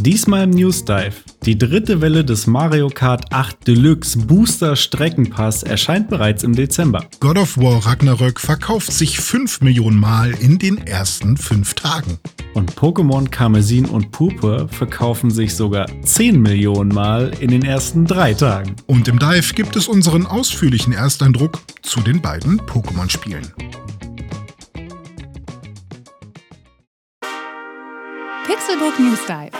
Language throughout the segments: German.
Diesmal im News Dive. Die dritte Welle des Mario Kart 8 Deluxe Booster Streckenpass erscheint bereits im Dezember. God of War Ragnarök verkauft sich 5 Millionen Mal in den ersten 5 Tagen. Und Pokémon Karmesin und Purpur verkaufen sich sogar 10 Millionen Mal in den ersten 3 Tagen. Und im Dive gibt es unseren ausführlichen Ersteindruck zu den beiden Pokémon-Spielen. Pixelbook News Dive.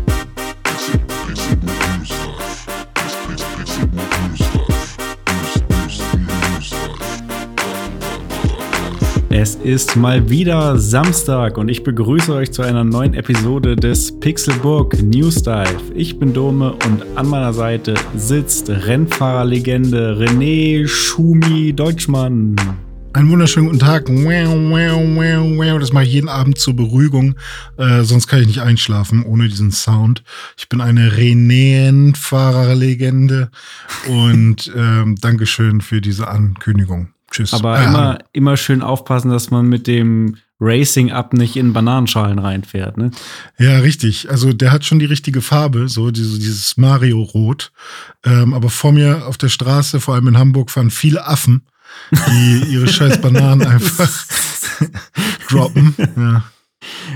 Es ist mal wieder Samstag und ich begrüße euch zu einer neuen Episode des Pixelburg News Dive. Ich bin Dome und an meiner Seite sitzt Rennfahrerlegende René Schumi Deutschmann. Einen wunderschönen guten Tag. Das mache ich jeden Abend zur Beruhigung, äh, sonst kann ich nicht einschlafen ohne diesen Sound. Ich bin eine Renäenfahrerlegende und ähm, Dankeschön für diese Ankündigung. Tschüss. Aber Äh, immer, immer schön aufpassen, dass man mit dem Racing Up nicht in Bananenschalen reinfährt, ne? Ja, richtig. Also der hat schon die richtige Farbe, so diese, dieses Mario-Rot. Ähm, aber vor mir auf der Straße, vor allem in Hamburg, fahren viele Affen, die ihre scheiß Bananen einfach droppen. Ja.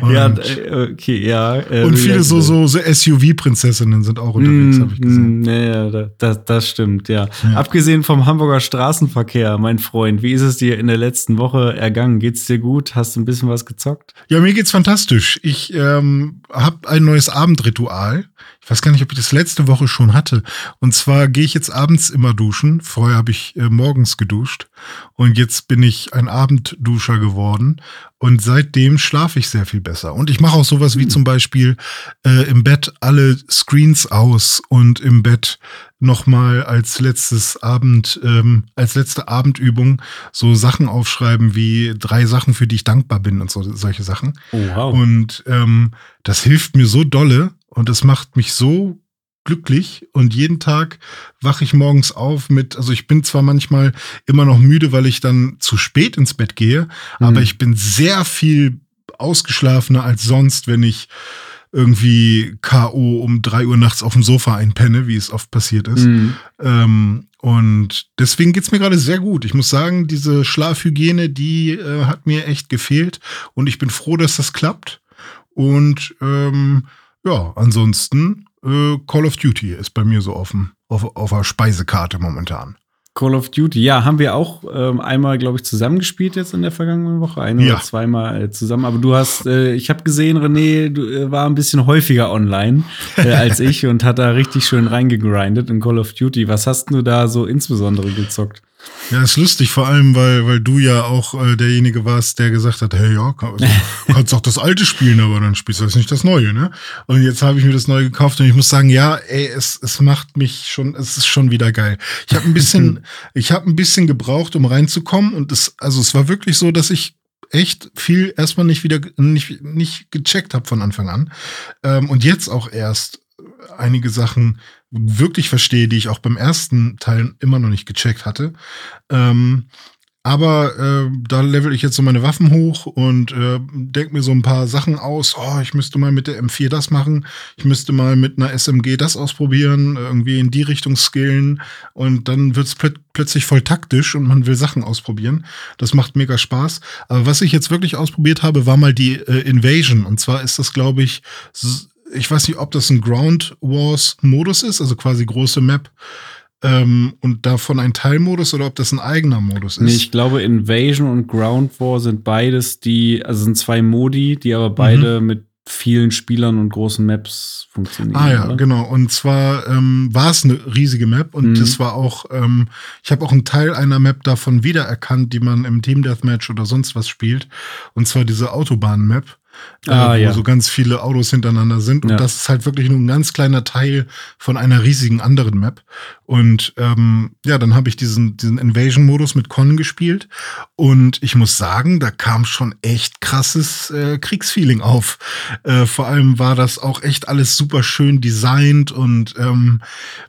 Und, Ja, äh, okay, ja. äh, und viele ja, so, so, so SUV-Prinzessinnen sind auch unterwegs, Mm, habe ich gesehen. mm, Ja, ja, da- das, das stimmt, ja. Abgesehen vom Hamburger Straßenverkehr, mein Freund, wie ist es dir in der letzten Woche ergangen? Geht's dir gut? Hast du ein bisschen was gezockt? Ja, mir geht's fantastisch. Ich ähm, habe ein neues Abendritual. Ich weiß gar nicht, ob ich das letzte Woche schon hatte. Und zwar gehe ich jetzt abends immer duschen. Vorher habe ich äh, morgens geduscht. Und jetzt bin ich ein Abendduscher geworden. Und seitdem schlafe ich sehr viel besser. Und ich mache auch sowas wie zum Beispiel äh, im Bett alle Screens aus und im Bett nochmal als letztes Abend, ähm, als letzte Abendübung so Sachen aufschreiben wie drei Sachen, für die ich dankbar bin und so solche Sachen. Oh, wow. Und ähm, das hilft mir so dolle und das macht mich so glücklich und jeden Tag wache ich morgens auf mit, also ich bin zwar manchmal immer noch müde, weil ich dann zu spät ins Bett gehe, aber ich bin sehr viel ausgeschlafener als sonst, wenn ich irgendwie K.O. um drei Uhr nachts auf dem Sofa einpenne, wie es oft passiert ist. Mhm. Ähm, und deswegen geht's mir gerade sehr gut. Ich muss sagen, diese Schlafhygiene, die äh, hat mir echt gefehlt. Und ich bin froh, dass das klappt. Und ähm, ja, ansonsten äh, Call of Duty ist bei mir so dem, auf, auf der Speisekarte momentan. Call of Duty, ja, haben wir auch ähm, einmal, glaube ich, zusammengespielt jetzt in der vergangenen Woche. Ein Ja. oder zweimal äh, zusammen. Aber du hast, äh, ich habe gesehen, René, du äh, war ein bisschen häufiger online äh, als ich und hat da richtig schön reingegrindet in Call of Duty. Was hast du da so insbesondere gezockt? Ja, ist lustig, vor allem, weil, weil du ja auch äh, derjenige warst, der gesagt hat, hey, ja, kann, also, kannst auch das alte spielen, aber dann spielst du jetzt nicht das Neue, ne? Und jetzt habe ich mir das Neue gekauft und ich muss sagen, ja, ey, es, es macht mich schon, es ist schon wieder geil. Ich habe ein bisschen, ich habe ein bisschen gebraucht, um reinzukommen und es, also es war wirklich so, dass ich echt viel erstmal nicht wieder nicht, nicht gecheckt habe von Anfang an. Ähm, und jetzt auch erst einige Sachen wirklich verstehe, die ich auch beim ersten Teil immer noch nicht gecheckt hatte. Ähm, aber äh, da level ich jetzt so meine Waffen hoch und äh, denke mir so ein paar Sachen aus. Oh, ich müsste mal mit der M4 das machen. Ich müsste mal mit einer SMG das ausprobieren, irgendwie in die Richtung skillen. Und dann wird's plöt plötzlich voll taktisch und man will Sachen ausprobieren. Das macht mega Spaß. Aber was ich jetzt wirklich ausprobiert habe, war mal die äh, Invasion. Und zwar ist das, glaube ich, ich weiß nicht, ob das ein Ground Wars Modus ist, also quasi große Map ähm, und davon ein Teilmodus oder ob das ein eigener Modus ist. Nee, ich glaube, Invasion und Ground War sind beides die, also sind zwei Modi, die aber beide mit vielen Spielern und großen Maps funktionieren. Ah ja, oder? genau. Und zwar ähm, war es eine riesige Map und Mhm. das war auch, ähm, ich habe auch einen Teil einer Map davon wiedererkannt, die man im Team Deathmatch oder sonst was spielt. Und zwar diese Autobahn-Map. Ah, äh, wo ja. so ganz viele Autos hintereinander sind. Und Ja. das ist halt wirklich nur ein ganz kleiner Teil von einer riesigen anderen Map. Und ähm, ja, dann habe ich diesen, diesen Invasion-Modus mit Con gespielt. Und ich muss sagen, da kam schon echt krasses äh, Kriegsfeeling auf. Äh, vor allem war das auch echt alles super schön designt und ähm,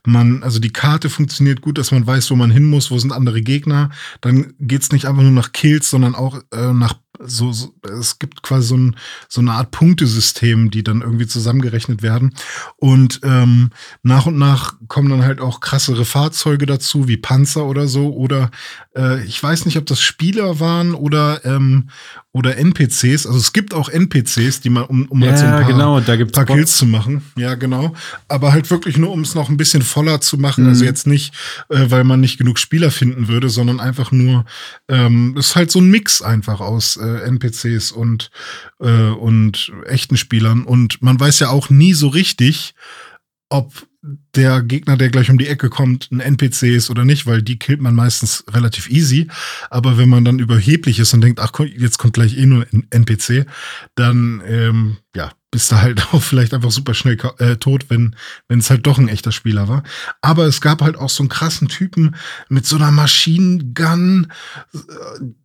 man, also die Karte funktioniert gut, dass man weiß, wo man hin muss, wo sind andere Gegner. Dann geht's nicht einfach nur nach Kills, sondern auch äh, nach so, so, es gibt quasi so, ein, so eine Art Punktesystem, die dann irgendwie zusammengerechnet werden. Und ähm, nach und nach kommen dann halt auch krassere Fahrzeuge dazu, wie Panzer oder so. Oder äh, ich weiß nicht, ob das Spieler waren oder, ähm, oder NPCs. Also es gibt auch NPCs, die man, um, um halt so ein Ja, paar, genau, da gibt's paar. Kills zu machen. Ja, genau. Aber halt wirklich nur, um es noch ein bisschen voller zu machen. Mhm. Also jetzt nicht, äh, weil man nicht genug Spieler finden würde, sondern einfach nur, ähm, es ist halt so ein Mix einfach aus äh, NPCs und, äh, und echten Spielern. Und man weiß ja auch nie so richtig, ob der Gegner, der gleich um die Ecke kommt, ein NPC ist oder nicht, weil die killt man meistens relativ easy. Aber wenn man dann überheblich ist und denkt, ach, jetzt kommt gleich eh nur ein NPC, dann ähm, ja, bist du halt auch vielleicht einfach super schnell äh, tot, wenn wenn es halt doch ein echter Spieler war. Aber es gab halt auch so einen krassen Typen mit so einer Machine Gun, äh,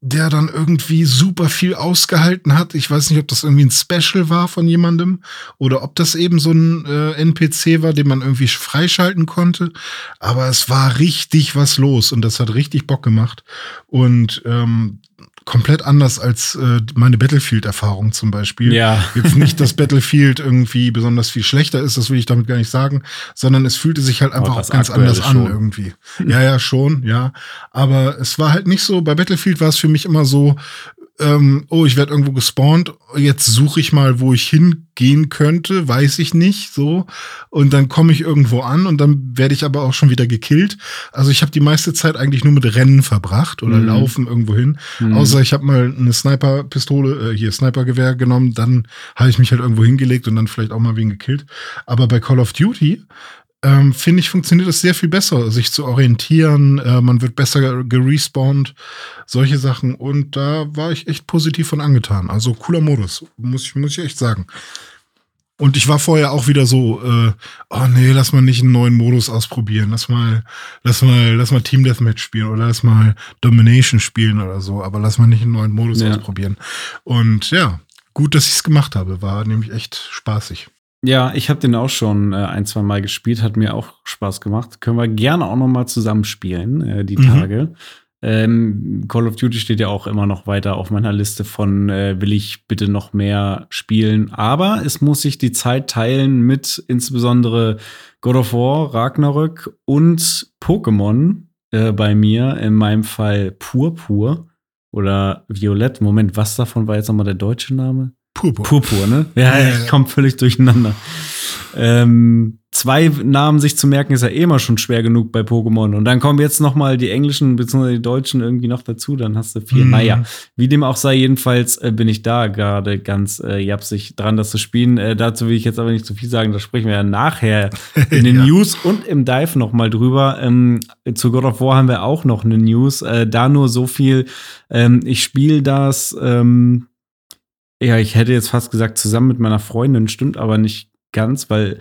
der dann irgendwie super viel ausgehalten hat. Ich weiß nicht, ob das irgendwie ein Special war von jemandem oder ob das eben so ein äh, NPC war, den man irgendwie freischalten konnte. Aber es war richtig was los und das hat richtig Bock gemacht. Und ähm, komplett anders als äh, meine Battlefield-Erfahrung zum Beispiel. Ja. Jetzt nicht, dass Battlefield irgendwie besonders viel schlechter ist, das will ich damit gar nicht sagen, sondern es fühlte sich halt einfach auch ganz anders an schon. irgendwie. Ja, ja, schon, ja. Aber es war halt nicht so, bei Battlefield war es für mich immer so, ähm, oh, ich werde irgendwo gespawnt, jetzt suche ich mal, wo ich hingehen könnte, weiß ich nicht, so. Und dann komme ich irgendwo an und dann werde ich aber auch schon wieder gekillt. Also ich habe die meiste Zeit eigentlich nur mit Rennen verbracht oder Mhm. Laufen irgendwo hin. Mhm. Außer ich habe mal eine Sniper-Pistole, äh, hier Snipergewehr genommen, dann habe ich mich halt irgendwo hingelegt und dann vielleicht auch mal wen gekillt. Aber bei Call of Duty ähm, finde ich, funktioniert es sehr viel besser, sich zu orientieren. Äh, man wird besser gerespawnt, solche Sachen. Und da war ich echt positiv von angetan. Also cooler Modus, muss ich, muss ich echt sagen. Und ich war vorher auch wieder so, äh, oh nee, lass mal nicht einen neuen Modus ausprobieren. Lass mal, lass mal, lass mal Team Deathmatch spielen oder lass mal Domination spielen oder so. Aber lass mal nicht einen neuen Modus Ja. ausprobieren. Und ja, gut, dass ich es gemacht habe. War nämlich echt spaßig. Ja, ich habe den auch schon äh, ein, zwei Mal gespielt, hat mir auch Spaß gemacht. Können wir gerne auch noch mal zusammen spielen, äh, die Mhm. Tage. Ähm, Call of Duty steht ja auch immer noch weiter auf meiner Liste von äh, will ich bitte noch mehr spielen. Aber es muss sich die Zeit teilen mit insbesondere God of War, Ragnarök und Pokémon äh, bei mir. In meinem Fall Purpur oder Violett. Moment, was davon war jetzt nochmal der deutsche Name? Purpur. Purpur, ne? Ja, Ja, ich komme völlig durcheinander. Ähm, zwei Namen sich zu merken ist ja eh immer schon schwer genug bei Pokémon. Und dann kommen jetzt noch mal die englischen bzw. die deutschen irgendwie noch dazu. Dann hast du vier. Mhm. Naja, wie dem auch sei, jedenfalls äh, bin ich da gerade ganz äh, japsig dran, das zu spielen. Äh, dazu will ich jetzt aber nicht zu viel sagen. Da sprechen wir ja nachher in den Ja. News und im Dive noch mal drüber. Ähm, zu God of War haben wir auch noch eine News. Äh, da nur so viel. Ähm, ich spiele das. Ähm, ja, ich hätte jetzt fast gesagt, zusammen mit meiner Freundin, stimmt aber nicht ganz, weil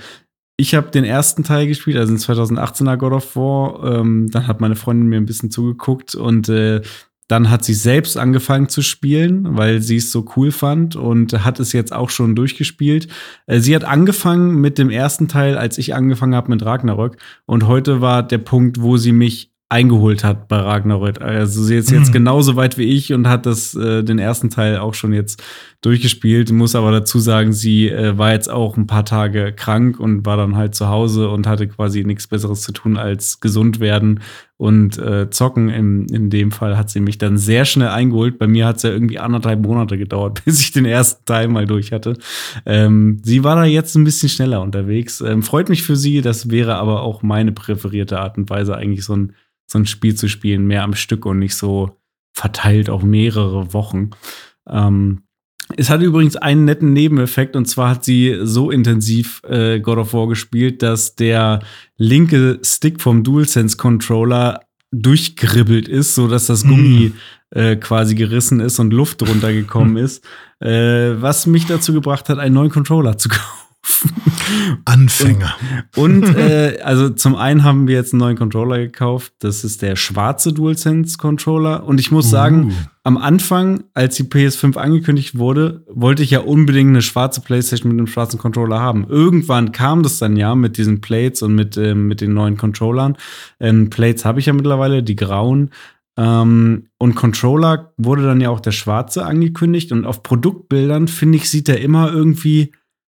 ich habe den ersten Teil gespielt, also den 2018er God of War. Ähm, dann hat meine Freundin mir ein bisschen zugeguckt und äh, dann hat sie selbst angefangen zu spielen, weil sie es so cool fand und hat es jetzt auch schon durchgespielt. Äh, sie hat angefangen mit dem ersten Teil, als ich angefangen habe mit Ragnarök. Und heute war der Punkt, wo sie mich eingeholt hat bei Ragnarök. Also sie ist jetzt Mhm. genauso weit wie ich und hat das äh, den ersten Teil auch schon jetzt durchgespielt. Muss aber dazu sagen, sie äh, war jetzt auch ein paar Tage krank und war dann halt zu Hause und hatte quasi nichts Besseres zu tun als gesund werden und äh, zocken. In, in dem Fall hat sie mich dann sehr schnell eingeholt. Bei mir hat es ja irgendwie anderthalb Monate gedauert, bis ich den ersten Teil mal durch hatte. Ähm, sie war da jetzt ein bisschen schneller unterwegs. Ähm, freut mich für sie. Das wäre aber auch meine präferierte Art und Weise, eigentlich so ein, so ein Spiel zu spielen, mehr am Stück und nicht so verteilt auf mehrere Wochen. Ähm, es hatte übrigens einen netten Nebeneffekt und zwar hat sie so intensiv äh, God of War gespielt, dass der linke Stick vom DualSense Controller durchgribbelt ist, so dass das Mm. Gummi äh, quasi gerissen ist und Luft drunter gekommen ist, äh, was mich dazu gebracht hat, einen neuen Controller zu kaufen. Anfänger. Und, und äh, also zum einen haben wir jetzt einen neuen Controller gekauft. Das ist der schwarze DualSense Controller. Und ich muss Uh. sagen, am Anfang, als die PS5 angekündigt wurde, wollte ich ja unbedingt eine schwarze PlayStation mit einem schwarzen Controller haben. Irgendwann kam das dann ja mit diesen Plates und mit, ähm, mit den neuen Controllern. Ähm, Plates habe ich ja mittlerweile, die grauen. Ähm, und Controller wurde dann ja auch der schwarze angekündigt. Und auf Produktbildern, finde ich, sieht der immer irgendwie,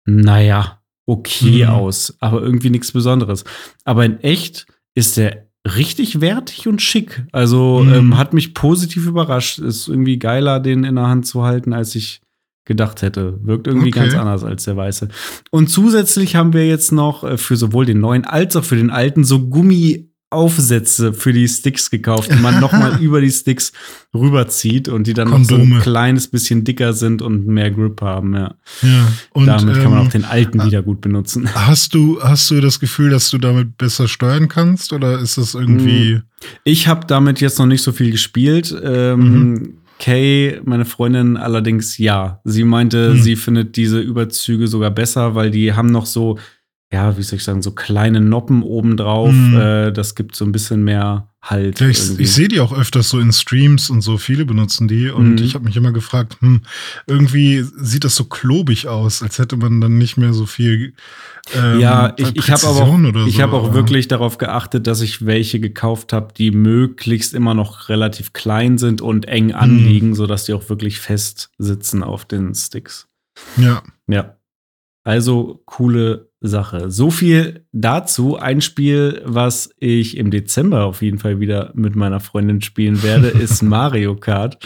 naja, okay Mhm. aus, aber irgendwie nichts Besonderes. Aber in echt ist der richtig wertig und schick. Also Mhm. ähm, hat mich positiv überrascht. Ist irgendwie geiler, den in der Hand zu halten, als ich gedacht hätte. Wirkt irgendwie Okay. ganz anders als der weiße. Und zusätzlich haben wir jetzt noch äh, für sowohl den neuen als auch für den alten so Gummiaufsätze für die Sticks gekauft, die man nochmal über die Sticks rüberzieht und die dann noch so ein Kondome. kleines bisschen dicker sind und mehr Grip haben. Ja. Ja. Und Damit kann man ähm, auch den alten wieder gut benutzen. Hast du, hast du das Gefühl, dass du damit besser steuern kannst? Oder ist das irgendwie. Ich habe damit jetzt noch nicht so viel gespielt. Ähm, Kay, meine Freundin, allerdings ja. Sie meinte, Mhm. sie findet diese Überzüge sogar besser, weil die haben noch so, ja, wie soll ich sagen, so kleine Noppen obendrauf. Mhm. Äh, das gibt so ein bisschen mehr Halt. Ja, ich, ich sehe die auch öfters so in Streams und so, viele benutzen die. Und Mhm. ich habe mich immer gefragt, hm, irgendwie sieht das so klobig aus, als hätte man dann nicht mehr so viel. Ähm, ja, ich, ich habe auch, oder ich so, hab auch aber- wirklich darauf geachtet, dass ich welche gekauft habe, die möglichst immer noch relativ klein sind und eng Mhm. anliegen, sodass die auch wirklich fest sitzen auf den Sticks. Ja. Ja. Also coole Sache. So viel dazu. Ein Spiel, was ich im Dezember auf jeden Fall wieder mit meiner Freundin spielen werde, ist Mario Kart.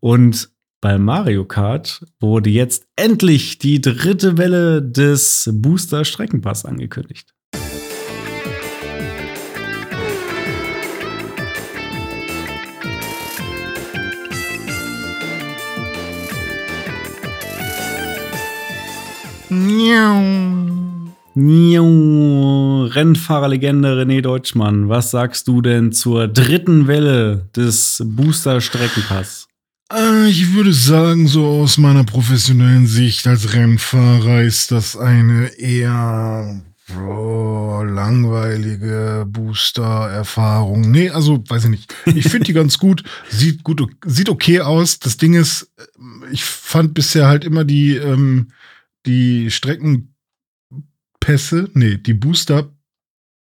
Und bei Mario Kart wurde jetzt endlich die dritte Welle des Booster Streckenpass angekündigt. Niau. Rennfahrerlegende René Deutschmann, was sagst du denn zur dritten Welle des Booster Streckenpass? Äh, Ich würde sagen, so aus meiner professionellen Sicht als Rennfahrer ist das eine eher oh, langweilige Booster-Erfahrung. Nee, also weiß ich nicht. Ich finde die ganz gut. Sieht gut, sieht okay aus. Das Ding ist, ich fand bisher halt immer die, ähm, die Streckenpässe, nee, die Booster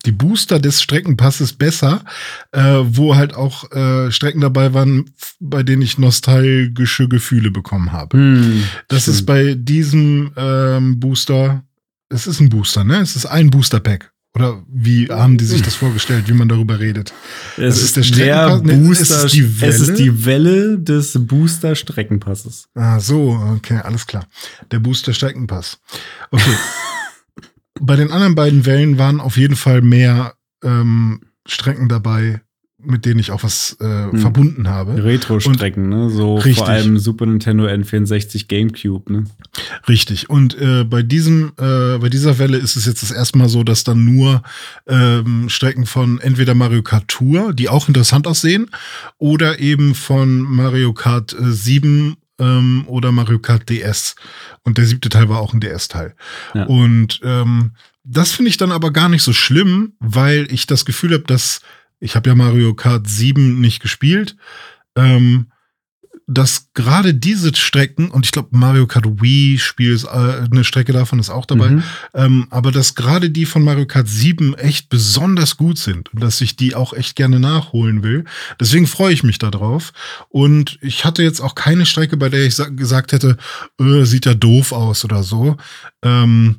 die Booster des Streckenpasses besser, äh, wo halt auch äh, Strecken dabei waren, bei denen ich nostalgische Gefühle bekommen habe. Hm, das stimmt. ist bei diesem ähm, Booster, es ist ein Booster, ne? Es ist ein Booster-Pack. Oder wie haben die sich das vorgestellt, wie man darüber redet? Es das ist, ist der der Streckenpass? Nee, es Booster. ist die es ist Welle? die Welle des Booster Streckenpasses. Ah, so, okay, alles klar. Der Booster-Streckenpass. Okay. Bei den anderen beiden Wellen waren auf jeden Fall mehr ähm, Strecken dabei, mit denen ich auch was äh, Hm. verbunden habe. Retro-Strecken, ne? So Richtig. vor allem Super Nintendo N64 GameCube, ne? Richtig. Und äh, bei diesem, äh, bei dieser Welle ist es jetzt das erste Mal so, dass dann nur ähm, Strecken von entweder Mario Kart Tour, die auch interessant aussehen, oder eben von Mario Kart äh, 7 ähm, oder Mario Kart DS. Und der siebte Teil war auch ein DS-Teil. Ja. Und ähm, das finde ich dann aber gar nicht so schlimm, weil ich das Gefühl habe, dass ich habe ja Mario Kart 7 nicht gespielt. Ähm, dass gerade diese Strecken, und ich glaube, Mario Kart Wii Spiel ist äh, eine Strecke davon ist auch dabei, Mhm. ähm, aber dass gerade die von Mario Kart 7 echt besonders gut sind und dass ich die auch echt gerne nachholen will. Deswegen freue ich mich darauf. Und ich hatte jetzt auch keine Strecke, bei der ich sa- gesagt hätte, äh, sieht ja doof aus oder so. Ähm,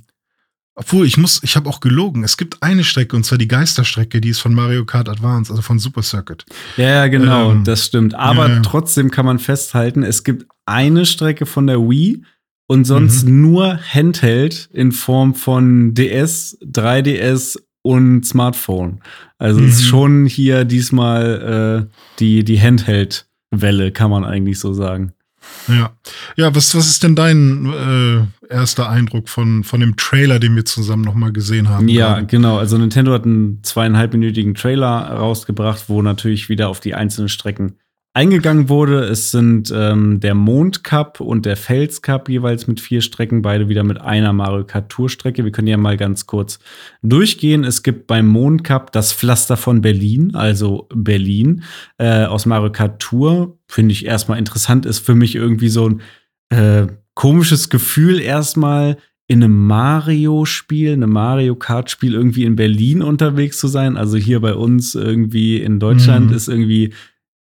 obwohl, ich muss, ich habe auch gelogen. Es gibt eine Strecke, und zwar die Geisterstrecke, die ist von Mario Kart Advance, also von Super Circuit. Ja, ja, genau, Ähm, das stimmt. Aber ja, ja. trotzdem kann man festhalten, es gibt eine Strecke von der Wii und sonst Mhm. nur Handheld in Form von DS, 3DS und Smartphone. Also es ist Mhm. schon hier diesmal äh, die, die Handheld-Welle, kann man eigentlich so sagen. Ja. Ja, was, was ist denn dein äh, erster Eindruck von, von dem Trailer, den wir zusammen nochmal gesehen haben? Ja, gerade? genau. Also Nintendo hat einen zweieinhalbminütigen Trailer rausgebracht, wo natürlich wieder auf die einzelnen Strecken eingegangen wurde. Es sind ähm, der Mond Cup und der Fels Cup jeweils mit vier Strecken, beide wieder mit einer Mario Kart Tour Strecke. Wir können ja mal ganz kurz durchgehen. Es gibt beim Mond Cup das Pflaster von Berlin, also Berlin äh, aus Mario Kart Tour. Finde ich erstmal interessant, ist für mich irgendwie so ein äh, komisches Gefühl erstmal in einem Mario-Spiel, einem Mario Kart-Spiel irgendwie in Berlin unterwegs zu sein. Also hier bei uns irgendwie in Deutschland Mhm. ist irgendwie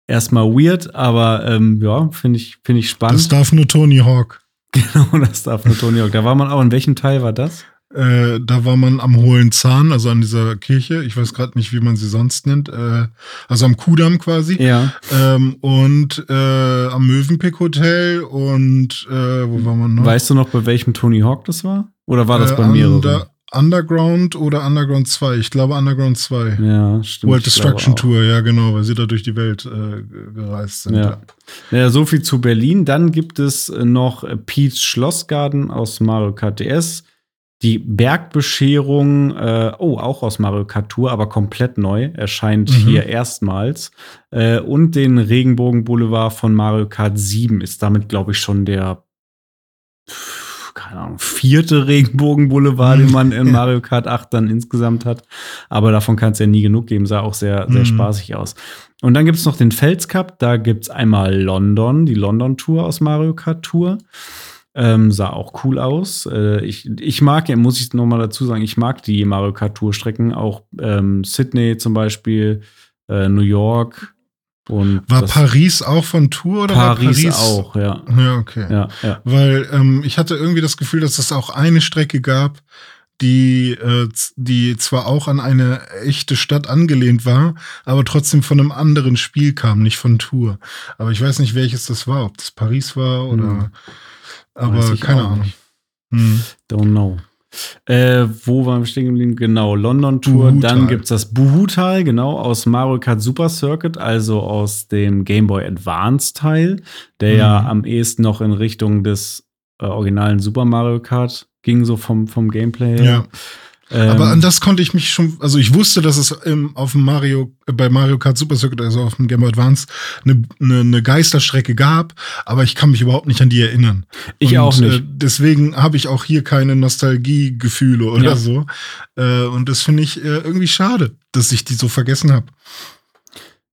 erstmal weird, aber ähm, ja, finde ich, finde ich spannend. Das darf nur Tony Hawk. genau, das darf nur Tony Hawk. Da war man auch. In welchem Teil war das? Äh, da war man am Hohlen Zahn, also an dieser Kirche. Ich weiß gerade nicht, wie man sie sonst nennt. Äh, also am Kudamm quasi. Ja. Ähm, und äh, am Mövenpick Hotel und äh, wo war man noch? Weißt du noch, bei welchem Tony Hawk das war? Oder war das Äh, bei mehreren? Under, Underground oder Underground 2? Ich glaube Underground 2. ja, stimmt. World Destruction. Tour, ja genau, weil sie da durch die Welt äh, gereist sind. Ja. Ja, so viel zu Berlin. Dann gibt es noch Pete's Schlossgarten aus Mario Kart DS. Die Bergbescherung, äh, oh, auch aus Mario Kart Tour, aber komplett neu, erscheint Mhm. hier erstmals. Äh, und den Regenbogen Boulevard von Mario Kart 7 ist damit, glaube ich, schon der, keine Ahnung, vierte Regenbogen Boulevard, den man in. Mario Kart 8 dann insgesamt hat. Aber davon kann es ja nie genug geben, sah auch sehr, sehr Mhm. spaßig aus. Und dann gibt es noch den Fels Cup, da gibt es einmal London, die London Tour aus Mario Kart Tour. Ähm, sah auch cool aus. Äh, ich, ich mag, ja, muss ich noch mal dazu sagen, ich mag die Mario Kart Tour Strecken, auch ähm, Sydney zum Beispiel, äh, New York und War Paris auch von Tour oder Paris, war Paris auch, ja. Ja, okay. Ja, ja. Weil ähm, ich hatte irgendwie das Gefühl, dass es auch eine Strecke gab, die, äh, die zwar auch an eine echte Stadt angelehnt war, aber trotzdem von einem anderen Spiel kam, nicht von Tour. Aber ich weiß nicht, welches das war, ob das Paris war oder. Hm. Aber keine Ahnung. Hm. Don't know. Äh, wo waren wir stehen geblieben? Genau, London Tour. Buhutal. Dann gibt es das Buhutal, genau, aus Mario Kart Super Circuit, also aus dem Game Boy Advance Teil, der ja Mhm. am ehesten noch in Richtung des äh, originalen Super Mario Kart ging, so vom, vom Gameplay her. Ja. Ähm, Aber an das konnte ich mich schon, also ich wusste, dass es im, auf dem Mario, äh, bei Mario Kart Super Circuit, also auf dem Game Boy Advance, eine, eine, eine Geisterstrecke gab, aber ich kann mich überhaupt nicht an die erinnern. Ich und, auch nicht. Äh, deswegen habe ich auch hier keine Nostalgiegefühle oder Ja. so. Äh, und das finde ich äh, irgendwie schade, dass ich die so vergessen habe.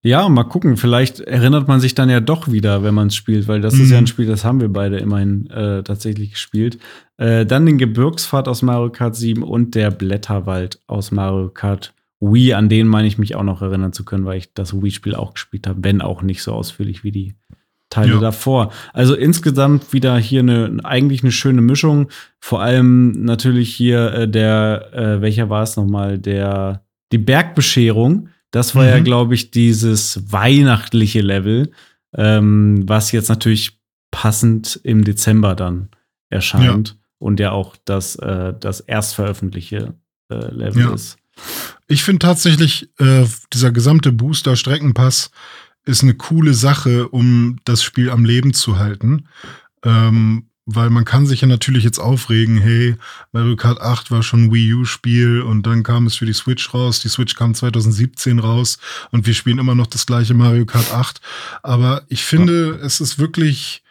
Ja, mal gucken. Vielleicht erinnert man sich dann ja doch wieder, wenn man es spielt, weil das ist ja Mhm. ein Spiel, das haben wir beide immerhin äh, tatsächlich gespielt. Äh, dann den Gebirgspfad aus Mario Kart 7 und der Blätterwald aus Mario Kart Wii. An den meine ich mich auch noch erinnern zu können, weil ich das Wii-Spiel auch gespielt habe, wenn auch nicht so ausführlich wie die Teile Ja. davor. Also insgesamt wieder hier eine eigentlich eine schöne Mischung. Vor allem natürlich hier äh, der, äh, welcher war es nochmal? Der die Bergbescherung. Das war ja, Mhm. glaube ich, dieses weihnachtliche Level, ähm, was jetzt natürlich passend im Dezember dann erscheint und ja auch das, äh, das erstveröffentlichte äh, Level Ja. ist. Ich finde tatsächlich, äh, dieser gesamte Booster-Streckenpass ist eine coole Sache, um das Spiel am Leben zu halten. Ähm, weil man kann sich ja natürlich jetzt aufregen, hey, Mario Kart 8 war schon ein Wii U-Spiel und dann kam es für die Switch raus. Die Switch kam 2017 raus und wir spielen immer noch das gleiche Mario Kart 8. Aber ich finde, es ist wirklich,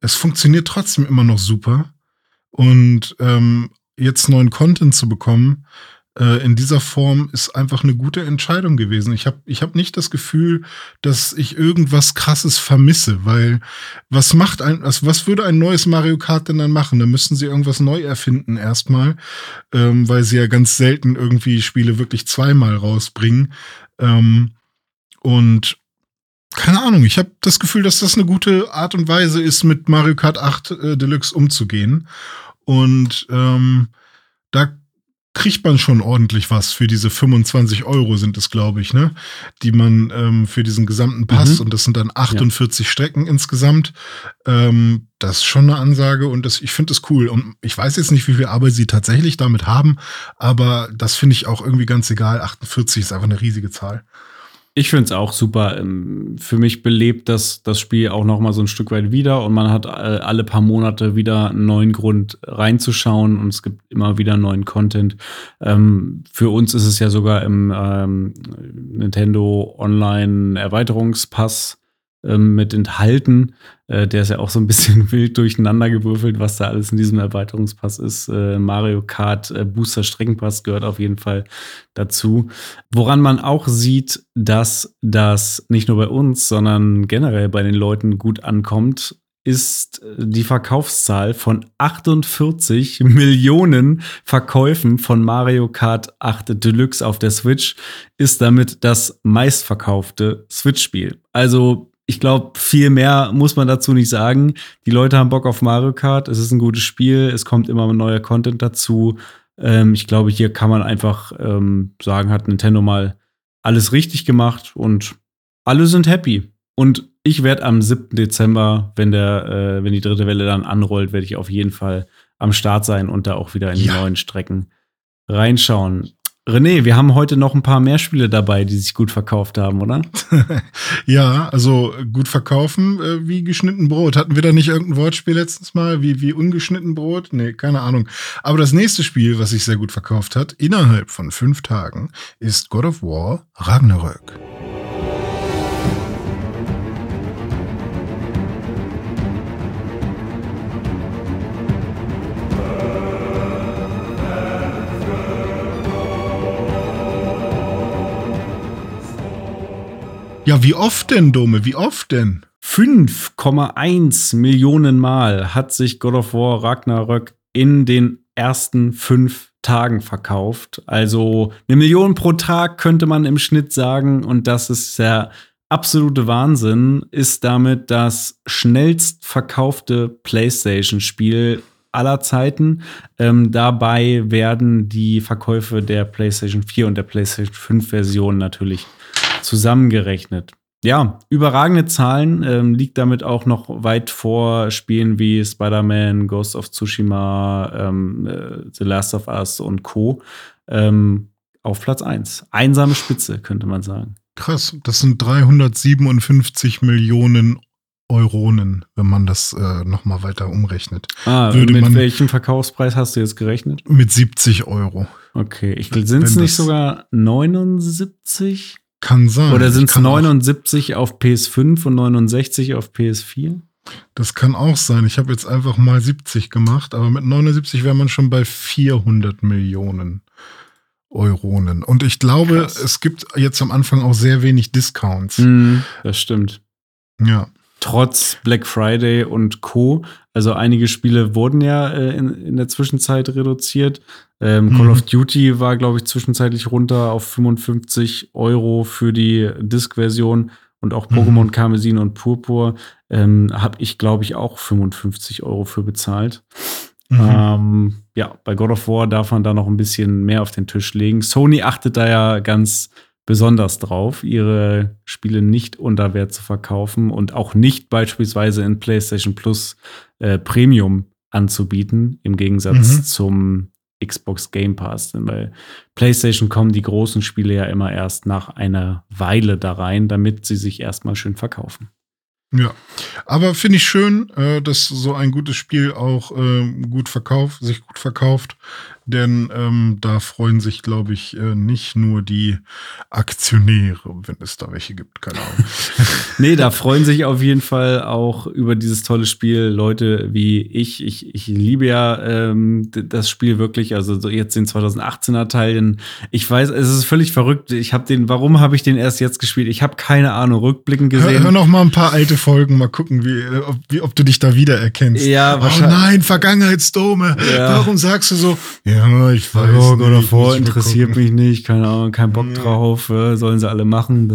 es funktioniert trotzdem immer noch super. Und ähm, jetzt neuen Content zu bekommen, äh, in dieser Form ist einfach eine gute Entscheidung gewesen. Ich habe ich hab nicht das Gefühl, dass ich irgendwas krasses vermisse, weil was macht ein, was, was würde ein neues Mario Kart denn dann machen? Da müssten sie irgendwas neu erfinden erstmal, ähm, weil sie ja ganz selten irgendwie Spiele wirklich zweimal rausbringen. Ähm, und keine Ahnung, ich habe das Gefühl, dass das eine gute Art und Weise ist, mit Mario Kart 8 äh, Deluxe umzugehen. Und ähm, da kriegt man schon ordentlich was für diese 25 Euro sind es, glaube ich, ne? Die man ähm, für diesen gesamten Pass, Mhm. und das sind dann 48 Strecken insgesamt, ähm, das ist schon eine Ansage und das, ich finde das cool. Und ich weiß jetzt nicht, wie viel Arbeit sie tatsächlich damit haben, aber das finde ich auch irgendwie ganz egal. 48 ist einfach eine riesige Zahl. Ich finde es auch super. Ähm, Für mich belebt das, das Spiel auch noch mal so ein Stück weit wieder und man hat äh, alle paar Monate wieder einen neuen Grund reinzuschauen und es gibt immer wieder neuen Content. Ähm, für uns ist es ja sogar im ähm, Nintendo Online Erweiterungspass ähm, mit enthalten. Äh, der ist ja auch so ein bisschen wild durcheinander gewürfelt, was da alles in diesem Erweiterungspass ist. Äh, Mario Kart äh, Booster Streckenpass gehört auf jeden Fall dazu. Woran man auch sieht, dass das nicht nur bei uns, sondern generell bei den Leuten gut ankommt, ist die Verkaufszahl von 48 Millionen Verkäufen von Mario Kart 8 Deluxe auf der Switch ist damit das meistverkaufte Switch-Spiel. Also ich glaube, viel mehr muss man dazu nicht sagen. Die Leute haben Bock auf Mario Kart. Es ist ein gutes Spiel. Es kommt immer neuer Content dazu. Ähm, ich glaube, hier kann man einfach ähm, sagen, hat Nintendo mal alles richtig gemacht und alle sind happy. Und ich werde am 7. Dezember, wenn, der, äh, wenn die dritte Welle dann anrollt, werde ich auf jeden Fall am Start sein und da auch wieder in die ja. neuen Strecken reinschauen. René, wir haben heute noch ein paar mehr Spiele dabei, die sich gut verkauft haben, oder? ja, also gut verkaufen äh, wie geschnitten Brot. Hatten wir da nicht irgendein Wortspiel letztens mal? Wie, wie ungeschnitten Brot? Nee, keine Ahnung. Aber das nächste Spiel, was sich sehr gut verkauft hat, innerhalb von fünf Tagen, ist God of War Ragnarök. Ja, wie oft denn, Dome? Wie oft denn? 5,1 Millionen Mal hat sich God of War Ragnarök in den ersten fünf Tagen verkauft. Also eine Million pro Tag könnte man im Schnitt sagen. Und das ist der absolute Wahnsinn. Ist damit das schnellst verkaufte PlayStation-Spiel aller Zeiten. Ähm, dabei werden die Verkäufe der PlayStation 4 und der PlayStation 5 Version natürlich zusammengerechnet. Ja, überragende Zahlen, ähm, liegt damit auch noch weit vor Spielen wie Spider-Man, Ghost of Tsushima, ähm, äh, The Last of Us und Co. Ähm, auf Platz 1. Einsame Spitze, könnte man sagen. Krass, das sind 357 Millionen Euronen, wenn man das äh, nochmal weiter umrechnet. Ah, Würde mit welchem Verkaufspreis hast du jetzt gerechnet? Mit 70 Euro. Okay, sind es nicht sogar 79? Kann sein. Oder sind es 79 auf PS5 und 69 auf PS4? Das kann auch sein. Ich habe jetzt einfach mal 70 gemacht, aber mit 79 wäre man schon bei 400 Millionen Euronen. Und ich glaube, Krass. es gibt jetzt am Anfang auch sehr wenig Discounts. Mm, das stimmt. Ja trotz Black Friday und Co. Also einige Spiele wurden ja äh, in, in der Zwischenzeit reduziert. Ähm, mhm. Call of Duty war, glaube ich, zwischenzeitlich runter auf 55 Euro für die Disk-Version und auch Pokémon mhm. Karmesin und Purpur ähm, habe ich, glaube ich, auch 55 Euro für bezahlt. Mhm. Ähm, ja, bei God of War darf man da noch ein bisschen mehr auf den Tisch legen. Sony achtet da ja ganz besonders drauf, ihre Spiele nicht unter Wert zu verkaufen und auch nicht beispielsweise in PlayStation Plus äh, Premium anzubieten, im Gegensatz mhm. zum Xbox Game Pass. Denn bei PlayStation kommen die großen Spiele ja immer erst nach einer Weile da rein, damit sie sich erstmal schön verkaufen. Ja, aber finde ich schön, äh, dass so ein gutes Spiel auch äh, gut verkauft, sich gut verkauft. Denn ähm, da freuen sich, glaube ich, äh, nicht nur die Aktionäre, wenn es da welche gibt, keine Ahnung. nee, da freuen sich auf jeden Fall auch über dieses tolle Spiel Leute wie ich. Ich, ich liebe ja ähm, das Spiel wirklich, also so jetzt den 2018er Teil. Denn ich weiß, es ist völlig verrückt. Ich habe den, warum habe ich den erst jetzt gespielt? Ich habe keine Ahnung, rückblickend gesehen. Hör, hör noch mal ein paar alte Folgen, mal gucken, wie, ob, wie, ob du dich da wiedererkennst. Ja, oh wahrscheinlich. Oh nein, Vergangenheitsdome. Ja. Warum sagst du so? Ja, ich weiß oh, God of War interessiert mich nicht, keine Ahnung, kein Bock ja. drauf, äh, sollen sie alle machen.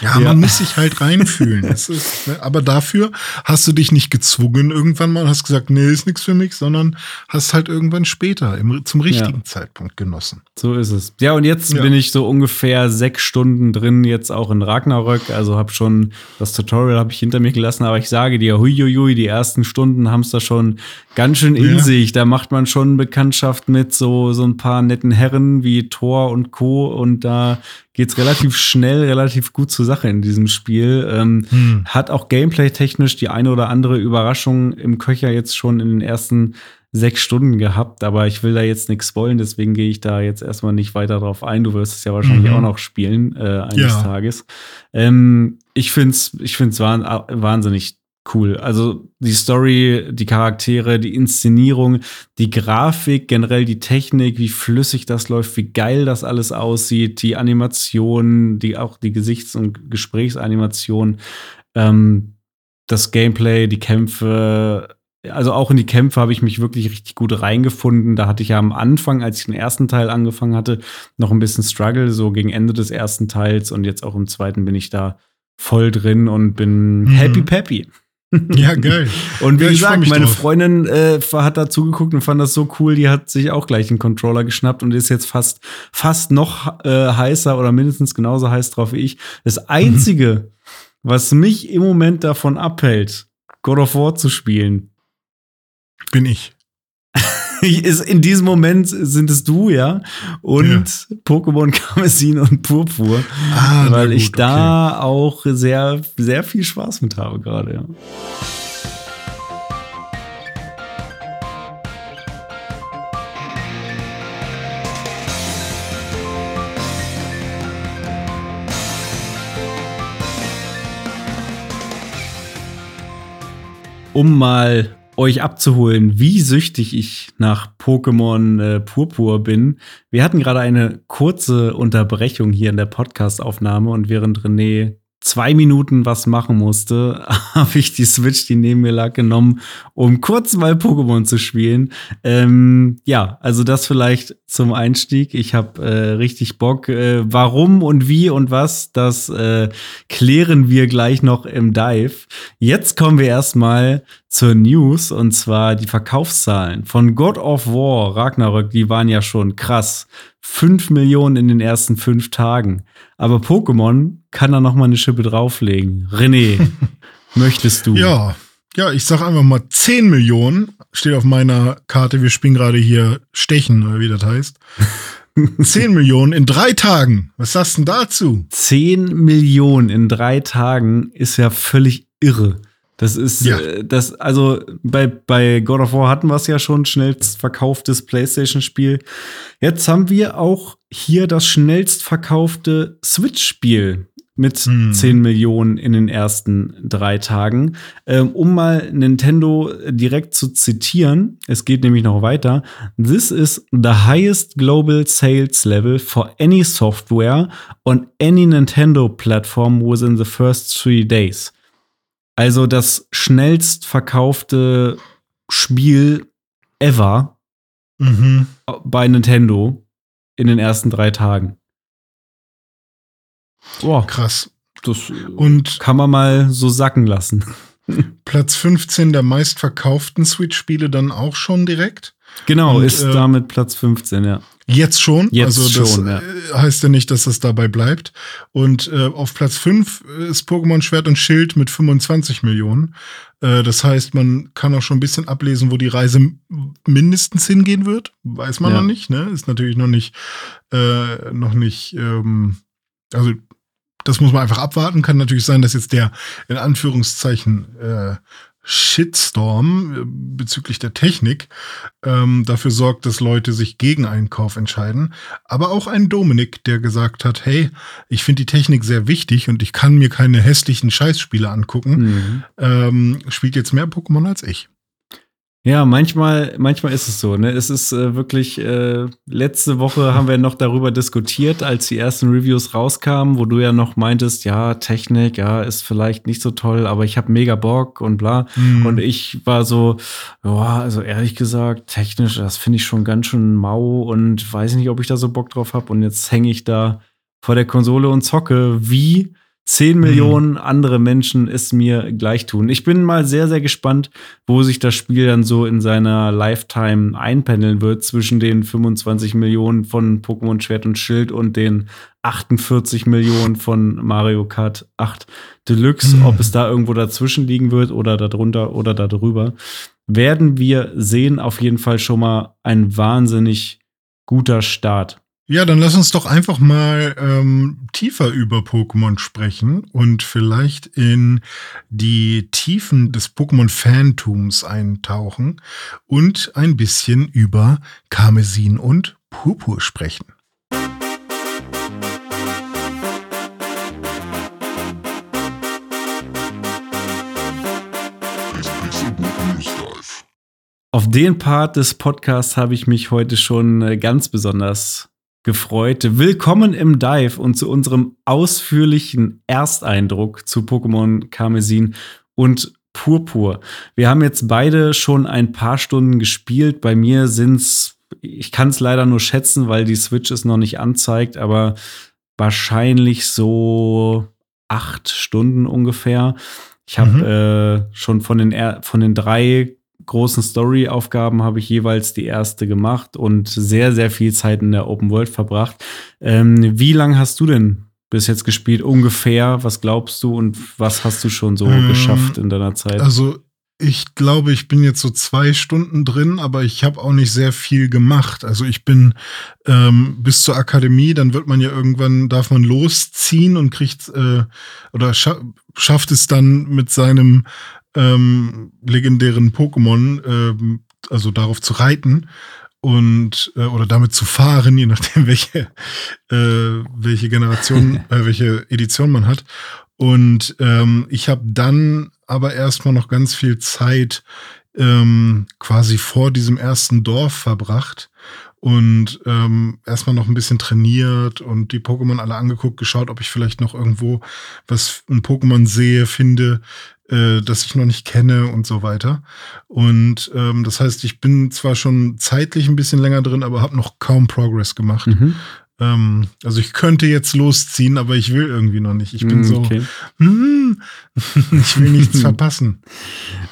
Ja, ja, man muss sich halt reinfühlen. ist, ne? Aber dafür hast du dich nicht gezwungen irgendwann mal und hast gesagt, nee, ist nichts für mich, sondern hast halt irgendwann später im, zum richtigen ja. Zeitpunkt genossen. So ist es. Ja, und jetzt bin ich so ungefähr sechs Stunden drin, jetzt auch in Ragnarök, also habe schon das Tutorial habe ich hinter mir gelassen, aber ich sage dir, huiuiui, die ersten Stunden haben es da schon ganz schön in sich. Da macht man schon Bekanntschaft mit so, so ein paar netten Herren wie Thor und Co. Und da geht's relativ schnell, relativ gut zur Sache in diesem Spiel. Ähm, hm. Hat auch gameplay-technisch die eine oder andere Überraschung im Köcher jetzt schon in den ersten sechs Stunden gehabt, aber ich will da jetzt nichts spoilen, deswegen gehe ich da jetzt erstmal nicht weiter drauf ein. Du wirst es ja wahrscheinlich mhm. auch noch spielen äh, eines ja. Tages. Ähm, ich finde es ich find's wahnsinnig cool. Also die Story, die Charaktere, die Inszenierung, die Grafik, generell die Technik, wie flüssig das läuft, wie geil das alles aussieht, die Animationen, die auch die Gesichts- und Gesprächsanimation, ähm, das Gameplay, die Kämpfe. Also auch in die Kämpfe habe ich mich wirklich richtig gut reingefunden. Da hatte ich ja am Anfang, als ich den ersten Teil angefangen hatte, noch ein bisschen Struggle, so gegen Ende des ersten Teils. Und jetzt auch im zweiten bin ich da voll drin und bin mhm. happy peppy. Ja, geil. und wie ja, gesagt, meine drauf. Freundin äh, hat da zugeguckt und fand das so cool, die hat sich auch gleich einen Controller geschnappt und ist jetzt fast, fast noch äh, heißer oder mindestens genauso heiß drauf wie ich. Das Einzige, mhm. was mich im Moment davon abhält, God of War zu spielen, bin ich. ist in diesem Moment sind es du, ja. Und ja. Pokémon Karmesin und Purpur. Ah, weil gut, ich da okay. auch sehr, sehr viel Spaß mit habe gerade, ja. um mal euch abzuholen, wie süchtig ich nach Pokémon äh, Purpur bin. Wir hatten gerade eine kurze Unterbrechung hier in der Podcastaufnahme und während René zwei Minuten was machen musste, habe ich die Switch, die neben mir lag, genommen, um kurz mal Pokémon zu spielen. Ähm, ja, also das vielleicht zum Einstieg. Ich habe äh, richtig Bock. Äh, warum und wie und was, das äh, klären wir gleich noch im Dive. Jetzt kommen wir erstmal zur News und zwar die Verkaufszahlen von God of War Ragnarök, die waren ja schon krass. 5 Millionen in den ersten fünf Tagen. Aber Pokémon kann da noch mal eine Schippe drauflegen. René, möchtest du? Ja, ja, ich sag einfach mal 10 Millionen. Steht auf meiner Karte. Wir spielen gerade hier Stechen, oder wie das heißt. 10 Millionen in drei Tagen. Was sagst du denn dazu? 10 Millionen in drei Tagen ist ja völlig irre. Das ist, ja. äh, das, also bei, bei God of War hatten wir es ja schon, schnellst verkauftes PlayStation-Spiel. Jetzt haben wir auch hier das schnellst verkaufte Switch-Spiel mit hm. 10 Millionen in den ersten drei Tagen. Ähm, um mal Nintendo direkt zu zitieren, es geht nämlich noch weiter. This is the highest global sales level for any software on any Nintendo platform within the first three days. Also das schnellst verkaufte Spiel ever mhm. bei Nintendo in den ersten drei Tagen. Boah, krass. Das Und kann man mal so sacken lassen. Platz 15 der meistverkauften Switch-Spiele dann auch schon direkt. Genau, Und, ist äh, damit Platz 15, ja. Jetzt schon. Jetzt also das schon, ja. Äh, heißt ja nicht, dass das dabei bleibt. Und äh, auf Platz 5 ist Pokémon Schwert und Schild mit 25 Millionen. Äh, das heißt, man kann auch schon ein bisschen ablesen, wo die Reise mindestens hingehen wird. Weiß man ja. noch nicht, ne? Ist natürlich noch nicht, äh, noch nicht, ähm, also das muss man einfach abwarten. Kann natürlich sein, dass jetzt der in Anführungszeichen äh, Shitstorm äh, bezüglich der Technik ähm, dafür sorgt, dass Leute sich gegen einen Kauf entscheiden. Aber auch ein Dominik, der gesagt hat, hey, ich finde die Technik sehr wichtig und ich kann mir keine hässlichen Scheißspiele angucken, mhm. ähm, spielt jetzt mehr Pokémon als ich. Ja, manchmal, manchmal ist es so. Ne? Es ist äh, wirklich, äh, letzte Woche haben wir noch darüber diskutiert, als die ersten Reviews rauskamen, wo du ja noch meintest, ja, Technik, ja, ist vielleicht nicht so toll, aber ich habe mega Bock und bla. Mhm. Und ich war so, ja, also ehrlich gesagt, technisch, das finde ich schon ganz schön mau und weiß nicht, ob ich da so Bock drauf habe. Und jetzt hänge ich da vor der Konsole und zocke wie 10 Millionen mhm. andere Menschen es mir gleich tun. Ich bin mal sehr, sehr gespannt, wo sich das Spiel dann so in seiner Lifetime einpendeln wird zwischen den 25 Millionen von Pokémon Schwert und Schild und den 48 Millionen von Mario Kart 8 Deluxe. Mhm. Ob es da irgendwo dazwischen liegen wird oder darunter oder darüber, werden wir sehen. Auf jeden Fall schon mal ein wahnsinnig guter Start Ja, dann lass uns doch einfach mal ähm, tiefer über Pokémon sprechen und vielleicht in die Tiefen des Pokémon-Fantums eintauchen und ein bisschen über Karmesin und Purpur sprechen. Auf den Part des Podcasts habe ich mich heute schon äh, ganz besonders gefreut. Willkommen im Dive und zu unserem ausführlichen Ersteindruck zu Pokémon Karmesin und Purpur. Wir haben jetzt beide schon ein paar Stunden gespielt. Bei mir sind's, ich kann es leider nur schätzen, weil die Switch es noch nicht anzeigt, aber wahrscheinlich so acht Stunden ungefähr. Ich habe mhm. äh, schon von den, von den drei großen Story-Aufgaben habe ich jeweils die erste gemacht und sehr, sehr viel Zeit in der Open World verbracht. Ähm, wie lange hast du denn bis jetzt gespielt? Ungefähr, was glaubst du und was hast du schon so ähm, geschafft in deiner Zeit? Also ich glaube, ich bin jetzt so zwei Stunden drin, aber ich habe auch nicht sehr viel gemacht. Also ich bin ähm, bis zur Akademie, dann wird man ja irgendwann, darf man losziehen und kriegt äh, oder scha schafft es dann mit seinem ähm, legendären Pokémon, ähm, also darauf zu reiten und äh, oder damit zu fahren, je nachdem welche äh, welche Generation, äh, welche Edition man hat. Und ähm, ich habe dann aber erstmal noch ganz viel Zeit ähm, quasi vor diesem ersten Dorf verbracht und ähm, erstmal noch ein bisschen trainiert und die Pokémon alle angeguckt, geschaut, ob ich vielleicht noch irgendwo was ein Pokémon sehe, finde, äh, das ich noch nicht kenne und so weiter. Und ähm, das heißt, ich bin zwar schon zeitlich ein bisschen länger drin, aber habe noch kaum Progress gemacht. Mhm. Ähm, also ich könnte jetzt losziehen, aber ich will irgendwie noch nicht. Ich bin mm, okay. so, hm, ich will nichts verpassen.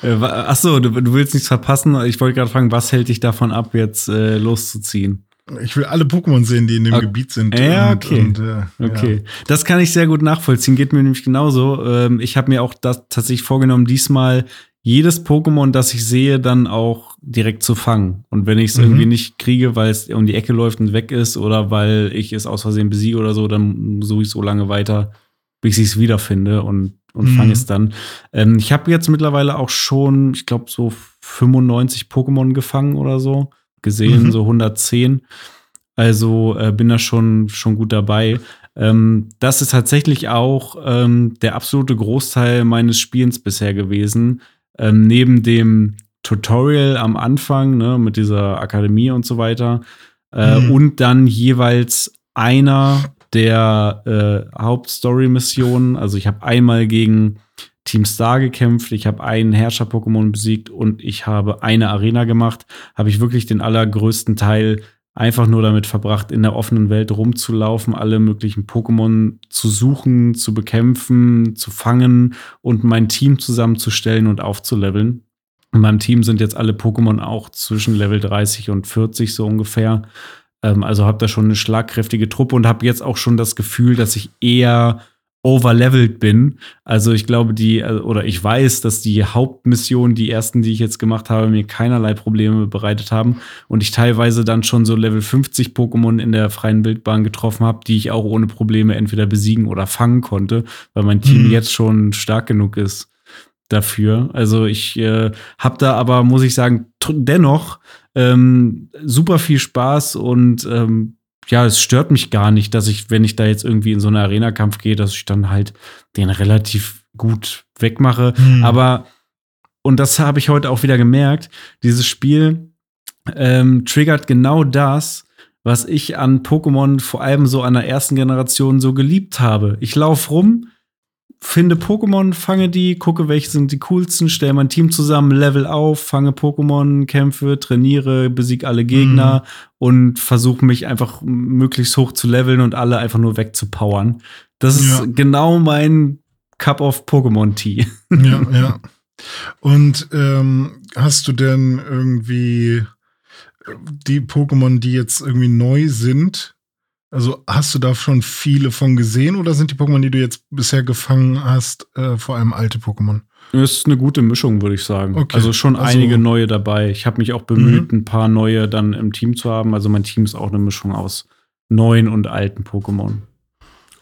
Äh, ach so, du, du, willst nichts verpassen. Ich wollte gerade fragen, was hält dich davon ab, jetzt äh, loszuziehen? Ich will alle Pokémon sehen, die in dem okay. Gebiet sind. Ja, okay. Und, äh, okay. Ja. Das kann ich sehr gut nachvollziehen. Geht mir nämlich genauso. Ähm, ich habe mir auch das tatsächlich vorgenommen, diesmal jedes Pokémon, das ich sehe, dann auch direkt zu fangen. Und wenn ich es mhm. irgendwie nicht kriege, weil es um die Ecke läuft und weg ist oder weil ich es aus Versehen besiege oder so, dann suche ich so lange weiter, bis ich es wiederfinde und, und mhm. fange es dann. Ähm, ich habe jetzt mittlerweile auch schon, ich glaube, so 95 Pokémon gefangen oder so. Gesehen, mhm. so 110. Also äh, bin da schon, schon gut dabei. Ähm, das ist tatsächlich auch ähm, der absolute Großteil meines Spielens bisher gewesen ähm, neben dem Tutorial am Anfang, ne, mit dieser Akademie und so weiter, äh, mhm. und dann jeweils einer der äh, Hauptstory-Missionen. Also ich habe einmal gegen Team Star gekämpft, ich habe einen Herrscher-Pokémon besiegt und ich habe eine Arena gemacht. Habe ich wirklich den allergrößten Teil einfach nur damit verbracht, in der offenen Welt rumzulaufen, alle möglichen Pokémon zu suchen, zu bekämpfen, zu fangen und mein Team zusammenzustellen und aufzuleveln. In meinem Team sind jetzt alle Pokémon auch zwischen Level 30 und 40 so ungefähr. Ähm, also habe da schon eine schlagkräftige Truppe und habe jetzt auch schon das Gefühl, dass ich eher overlevelt bin. Also ich glaube, die, äh, oder ich weiß, dass die Hauptmissionen, die ersten, die ich jetzt gemacht habe, mir keinerlei Probleme bereitet haben und ich teilweise dann schon so Level 50 Pokémon in der freien Wildbahn getroffen habe, die ich auch ohne Probleme entweder besiegen oder fangen konnte, weil mein Team mhm. jetzt schon stark genug ist dafür. Also ich äh, habe da aber, muss ich sagen, dennoch ähm, super viel Spaß und ähm, ja, es stört mich gar nicht, dass ich, wenn ich da jetzt irgendwie in so einen Arena-Kampf gehe, dass ich dann halt den relativ gut wegmache. Hm. Aber, und das habe ich heute auch wieder gemerkt, dieses Spiel ähm, triggert genau das, was ich an Pokémon vor allem so an der ersten Generation so geliebt habe. Ich laufe rum, finde Pokémon, fange die, gucke, welche sind die coolsten, stelle mein Team zusammen, level auf, fange Pokémon, kämpfe, trainiere, besiege alle Gegner mhm. und versuche mich einfach möglichst hoch zu leveln und alle einfach nur wegzupowern. Das ist genau mein Cup of Pokémon Tea. Ja, ja. Und ähm, hast du denn irgendwie die Pokémon, die jetzt irgendwie neu sind, also hast du da schon viele von gesehen oder sind die Pokémon, die du jetzt bisher gefangen hast, äh, vor allem alte Pokémon? Es ist eine gute Mischung, würde ich sagen. Okay. Also schon also, einige neue dabei. Ich habe mich auch bemüht, mhm. ein paar neue dann im Team zu haben. Also mein Team ist auch eine Mischung aus neuen und alten Pokémon.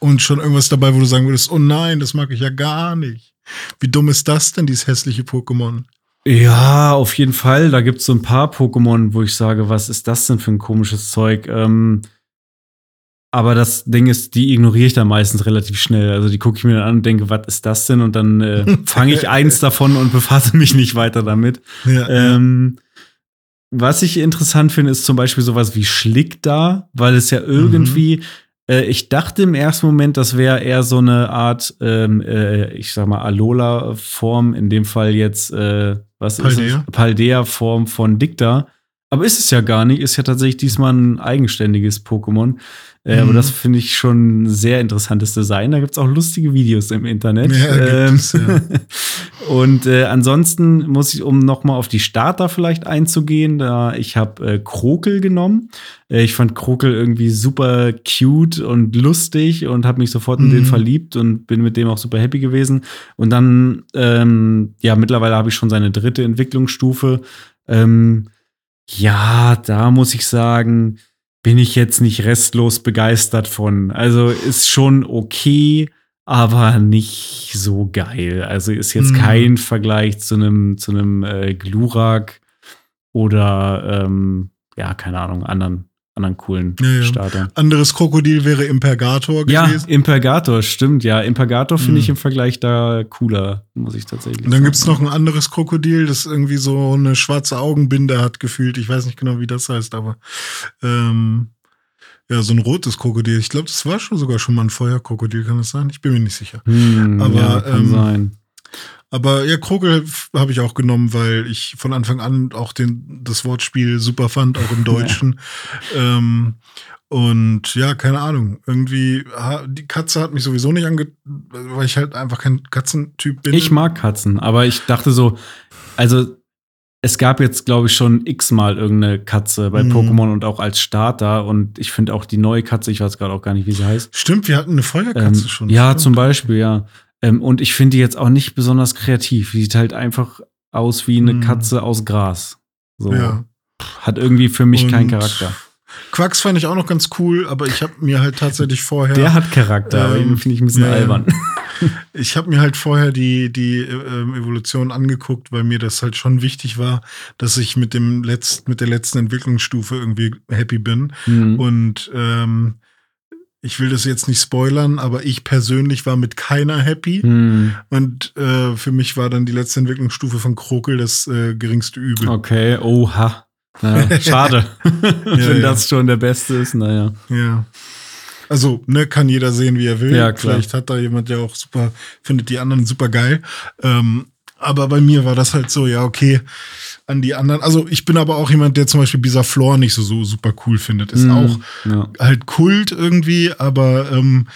Und schon irgendwas dabei, wo du sagen würdest, oh nein, das mag ich ja gar nicht. Wie dumm ist das denn, dieses hässliche Pokémon? Ja, auf jeden Fall. Da gibt es so ein paar Pokémon, wo ich sage, was ist das denn für ein komisches Zeug? Ähm, aber das Ding ist, die ignoriere ich dann meistens relativ schnell. Also die gucke ich mir dann an und denke, was ist das denn? Und dann äh, fange ich eins davon und befasse mich nicht weiter damit. Ja, Ähm, was ich interessant finde, ist zum Beispiel sowas wie Schlick da, weil es ja irgendwie, äh, ich dachte im ersten Moment, das wäre eher so eine Art, ähm, äh, ich sag mal, Alola-Form, in dem Fall jetzt, äh, was ist Paldea? es? Paldea-Form von Dicta. Aber ist es ja gar nicht, ist ja tatsächlich diesmal ein eigenständiges Pokémon. Äh, Mhm. Aber das finde ich schon ein sehr interessantes Design. Da gibt es auch lustige Videos im Internet. Ja, Ähm, es, ja. Und äh, ansonsten muss ich, um noch mal auf die Starter vielleicht einzugehen, da ich habe äh, Krokel genommen. Äh, ich fand Krokel irgendwie super cute und lustig und habe mich sofort in den Mhm. verliebt und bin mit dem auch super happy gewesen. Und dann, ähm, ja, mittlerweile habe ich schon seine dritte Entwicklungsstufe. Ähm, ja, da muss ich sagen, bin ich jetzt nicht restlos begeistert von. Also ist schon okay, aber nicht so geil. Also ist jetzt Mhm. kein Vergleich zu einem zu einem äh, Glurak oder ähm, ja, keine Ahnung, anderen anderen coolen Ja, ja. Startern. Anderes Krokodil wäre Impergator Ja, gewesen. Impergator, stimmt, ja. Impergator finde Mhm. ich im Vergleich da cooler, muss ich tatsächlich Und dann sagen. gibt's noch ein anderes Krokodil, das irgendwie so eine schwarze Augenbinde hat gefühlt. Ich weiß nicht genau, wie das heißt, aber ähm, ja, so ein rotes Krokodil. Ich glaube, das war schon sogar schon mal ein Feuerkrokodil, kann das sein? Ich bin mir nicht sicher. Hm, aber, ja, kann ähm, sein. Aber ja, Krokel habe ich auch genommen, weil ich von Anfang an auch den, das Wortspiel super fand, auch im Deutschen. ähm, und ja, keine Ahnung. Irgendwie, die Katze hat mich sowieso nicht ange... Weil ich halt einfach kein Katzentyp bin. Ich mag Katzen, aber ich dachte so, also es gab jetzt, glaube ich, schon x-mal irgendeine Katze bei Mhm. Pokémon und auch als Starter. Und ich finde auch die neue Katze, ich weiß gerade auch gar nicht, wie sie heißt. Stimmt, wir hatten eine Ähm, Feuerkatze schon. ja, stimmt. zum Beispiel, ja. Ähm, und ich finde die jetzt auch nicht besonders kreativ. Die sieht halt einfach aus wie eine Mhm. Katze aus Gras. So. Ja. Hat irgendwie für mich keinen Und Charakter. Quacks fand ich auch noch ganz cool, aber ich habe mir halt tatsächlich vorher. Der hat Charakter, aber Ähm, den finde ich ein bisschen ja. albern. Ich habe mir halt vorher die, die ähm, Evolution angeguckt, weil mir das halt schon wichtig war, dass ich mit dem letzt, mit der letzten Entwicklungsstufe irgendwie happy bin. Mhm. Und ähm, ich will das jetzt nicht spoilern, aber ich persönlich war mit keiner happy. Mhm. Und äh, für mich war dann die letzte Entwicklungsstufe von Krokel das äh, geringste Übel. Okay, oha. Ja, schade. Wenn ja. das schon der Beste ist, naja. Ja. Also, ne, kann jeder sehen, wie er will. Ja, klar. Vielleicht hat da jemand ja auch super, findet die anderen super geil. Ähm, aber bei mir war das halt so, ja, okay, an die anderen. Also, ich bin aber auch jemand, der zum Beispiel Bisaflor nicht so, so super cool findet. Ist Mhm. auch Ja. halt Kult irgendwie, aber ähm,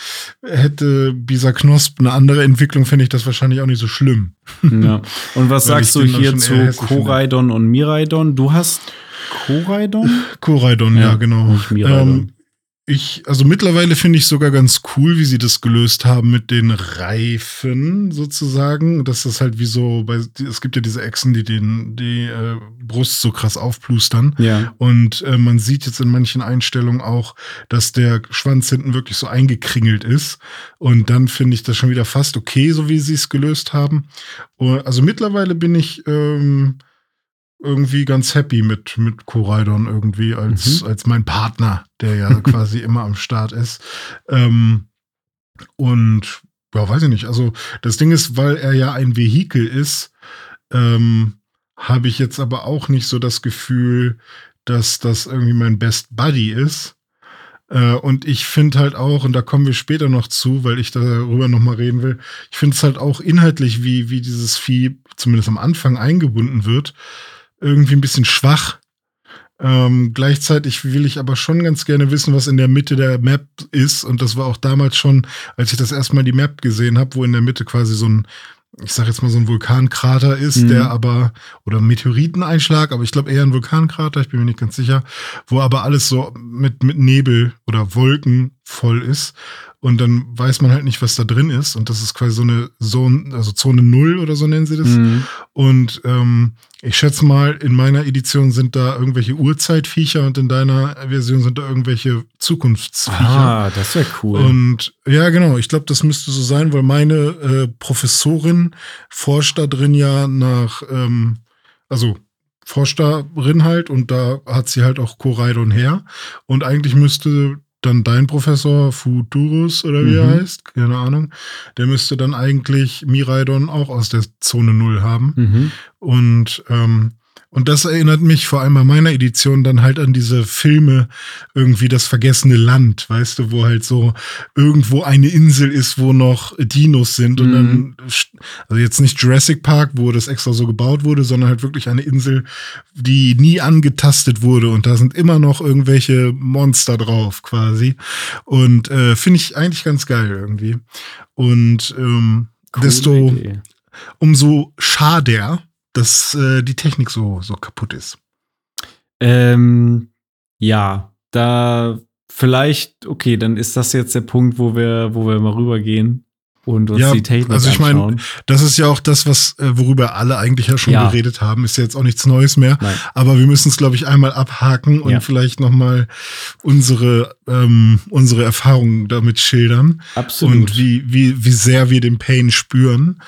hätte Bisa Knosp eine andere Entwicklung, fände ich das wahrscheinlich auch nicht so schlimm. ja. Und was sagst du hier zu finde. Koraidon und Miraidon? Du hast Koraidon? Koraidon, ja, Ja, genau. Ähm, ich, also mittlerweile finde ich sogar ganz cool, wie sie das gelöst haben mit den Reifen sozusagen. Das ist halt wie so, bei, es gibt ja diese Echsen, die den, die äh, Brust so krass aufplustern. Ja. Und äh, man sieht jetzt in manchen Einstellungen auch, dass der Schwanz hinten wirklich so eingekringelt ist. Und dann finde ich das schon wieder fast okay, so wie sie es gelöst haben. Uh, Also mittlerweile bin ich ähm, irgendwie ganz happy mit, mit Koraidon irgendwie als, Mhm. als mein Partner, der ja quasi immer am Start ist. Ähm, und ja, weiß ich nicht. Also das Ding ist, weil er ja ein Vehikel ist, ähm, habe ich jetzt aber auch nicht so das Gefühl, dass das irgendwie mein Best Buddy ist. Äh, und ich finde halt auch, und da kommen wir später noch zu, weil ich darüber noch mal reden will, ich finde es halt auch inhaltlich, wie, wie dieses Vieh zumindest am Anfang eingebunden wird, irgendwie ein bisschen schwach. Ähm, gleichzeitig will ich aber schon ganz gerne wissen, was in der Mitte der Map ist. Und das war auch damals schon, als ich das erstmal die Map gesehen habe, wo in der Mitte quasi so ein, ich sag jetzt mal so ein Vulkankrater ist, Mhm. der aber, oder Meteoriteneinschlag, aber ich glaube eher ein Vulkankrater, ich bin mir nicht ganz sicher, wo aber alles so mit, mit Nebel oder Wolken voll ist. Und dann weiß man halt nicht, was da drin ist. Und das ist quasi so eine Zone, also Zone Null oder so nennen sie das. Mhm. Und ähm, ich schätze mal, in meiner Edition sind da irgendwelche Urzeitviecher und in deiner Version sind da irgendwelche Zukunftsviecher. Ah, das wäre cool. Und ja, genau, ich glaube, das müsste so sein, weil meine äh, Professorin forscht da drin ja nach, ähm, also forscht darin halt und da hat sie halt auch Koraidon her. Und eigentlich müsste dann dein Professor Futurus oder wie er Mhm. heißt, keine Ahnung, der müsste dann eigentlich Miraidon auch aus der Zone Null haben. Mhm. Und, ähm, und das erinnert mich vor allem bei meiner Edition dann halt an diese Filme, irgendwie das vergessene Land, weißt du, wo halt so irgendwo eine Insel ist, wo noch Dinos sind und Mhm. dann, also jetzt nicht Jurassic Park, wo das extra so gebaut wurde, sondern halt wirklich eine Insel, die nie angetastet wurde und da sind immer noch irgendwelche Monster drauf quasi. Und äh, finde ich eigentlich ganz geil irgendwie. Und ähm, Coole desto Idee. umso schader, dass äh, die Technik so, so kaputt ist. Ähm, ja, da vielleicht, okay, dann ist das jetzt der Punkt, wo wir, wo wir mal rübergehen und uns Ja, die Technik also ich mein, anschauen. Das ist ja auch das, was äh, worüber alle eigentlich ja schon Ja. geredet haben. Ist ja jetzt auch nichts Neues mehr. Nein. Aber wir müssen es, glaube ich, einmal abhaken und Ja. vielleicht noch mal unsere ähm, unsere Erfahrungen damit schildern Absolut. und wie wie wie sehr wir den Pain spüren.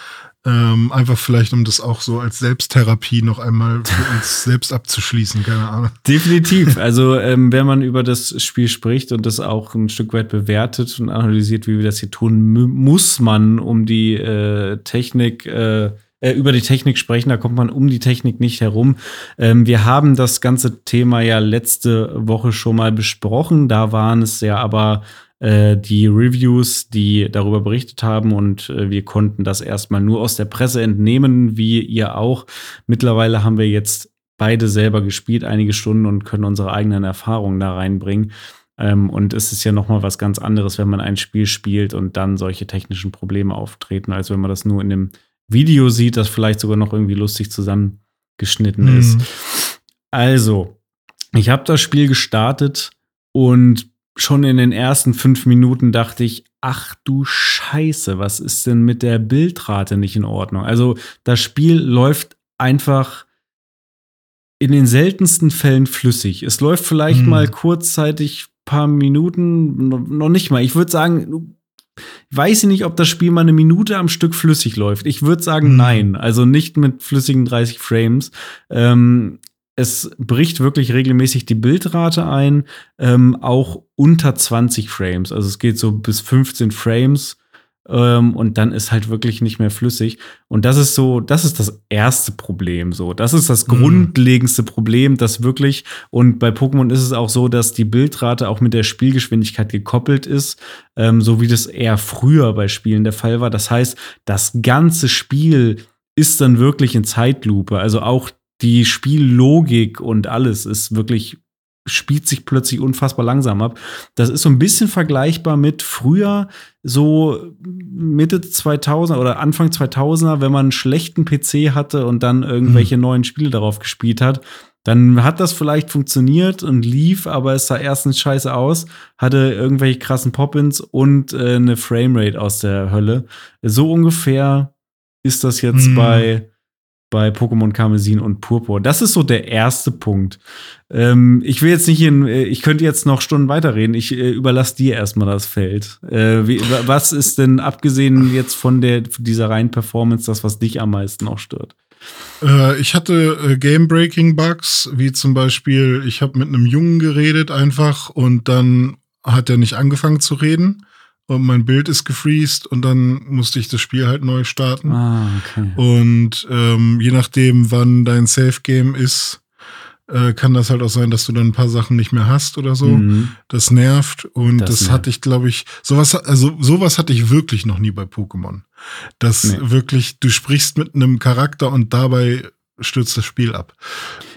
Ähm, einfach vielleicht, um das auch so als Selbsttherapie noch einmal für uns selbst abzuschließen. Keine Ahnung. Definitiv. Also, ähm, wenn man über das Spiel spricht und das auch ein Stück weit bewertet und analysiert, wie wir das hier tun, mu- muss man um die äh, Technik, äh, äh, über die Technik sprechen. Da kommt man um die Technik nicht herum. Ähm, wir haben das ganze Thema ja letzte Woche schon mal besprochen. Da waren es ja aber äh, die Reviews, die darüber berichtet haben und äh, wir konnten das erstmal nur aus der Presse entnehmen, wie ihr auch. Mittlerweile haben wir jetzt beide selber gespielt, einige Stunden und können unsere eigenen Erfahrungen da reinbringen. Ähm, und es ist ja noch mal was ganz anderes, wenn man ein Spiel spielt und dann solche technischen Probleme auftreten, als wenn man das nur in dem Video sieht, das vielleicht sogar noch irgendwie lustig zusammengeschnitten Mhm. ist. Also, ich habe das Spiel gestartet und schon in den ersten fünf Minuten dachte ich, ach du Scheiße, was ist denn mit der Bildrate nicht in Ordnung? Also das Spiel läuft einfach in den seltensten Fällen flüssig. Es läuft vielleicht Hm. mal kurzzeitig paar Minuten, no- noch nicht mal. Ich würde sagen, ich weiß nicht, ob das Spiel mal eine Minute am Stück flüssig läuft. Ich würde sagen, Hm. nein. Also nicht mit flüssigen 30 Frames. Ähm, es bricht wirklich regelmäßig die Bildrate ein, ähm, auch unter 20 Frames. Also es geht so bis 15 Frames ähm, und dann ist halt wirklich nicht mehr flüssig. Und das ist so, das ist das erste Problem. So, das ist das Mhm. grundlegendste Problem, das wirklich. Und bei Pokémon ist es auch so, dass die Bildrate auch mit der Spielgeschwindigkeit gekoppelt ist, ähm, so wie das eher früher bei Spielen der Fall war. Das heißt, das ganze Spiel ist dann wirklich in Zeitlupe. Also auch die Spiellogik und alles ist wirklich spielt sich plötzlich unfassbar langsam ab. Das ist so ein bisschen vergleichbar mit früher, so Mitte 2000 oder Anfang 2000er, wenn man einen schlechten PC hatte und dann irgendwelche neuen Spiele darauf gespielt hat. Dann hat das vielleicht funktioniert und lief, aber es sah erstens scheiße aus, hatte irgendwelche krassen Pop-ins und äh, eine Framerate aus der Hölle. So ungefähr ist das jetzt Mhm. bei bei Pokémon Karmesin und Purpur. Das ist so der erste Punkt. Ähm, ich will jetzt nicht in, äh, ich könnte jetzt noch Stunden weiterreden. Ich äh, überlasse dir erstmal das Feld. Äh, wie, wa- was ist denn abgesehen jetzt von der dieser reinen Performance das, was dich am meisten auch stört? Äh, ich hatte äh, Game-Breaking-Bugs, wie zum Beispiel, ich habe mit einem Jungen geredet einfach und dann hat er nicht angefangen zu reden und mein Bild ist gefreezed und dann musste ich das Spiel halt neu starten. Ah, okay. Und ähm, je nachdem, wann dein Safe-Game ist, äh, kann das halt auch sein, dass du dann ein paar Sachen nicht mehr hast oder so. Mhm. Das nervt und Das das, nervt. hatte ich, glaube ich, sowas, also sowas hatte ich wirklich noch nie bei Pokémon. Das Nee. wirklich, du sprichst mit einem Charakter und dabei stürzt das Spiel ab.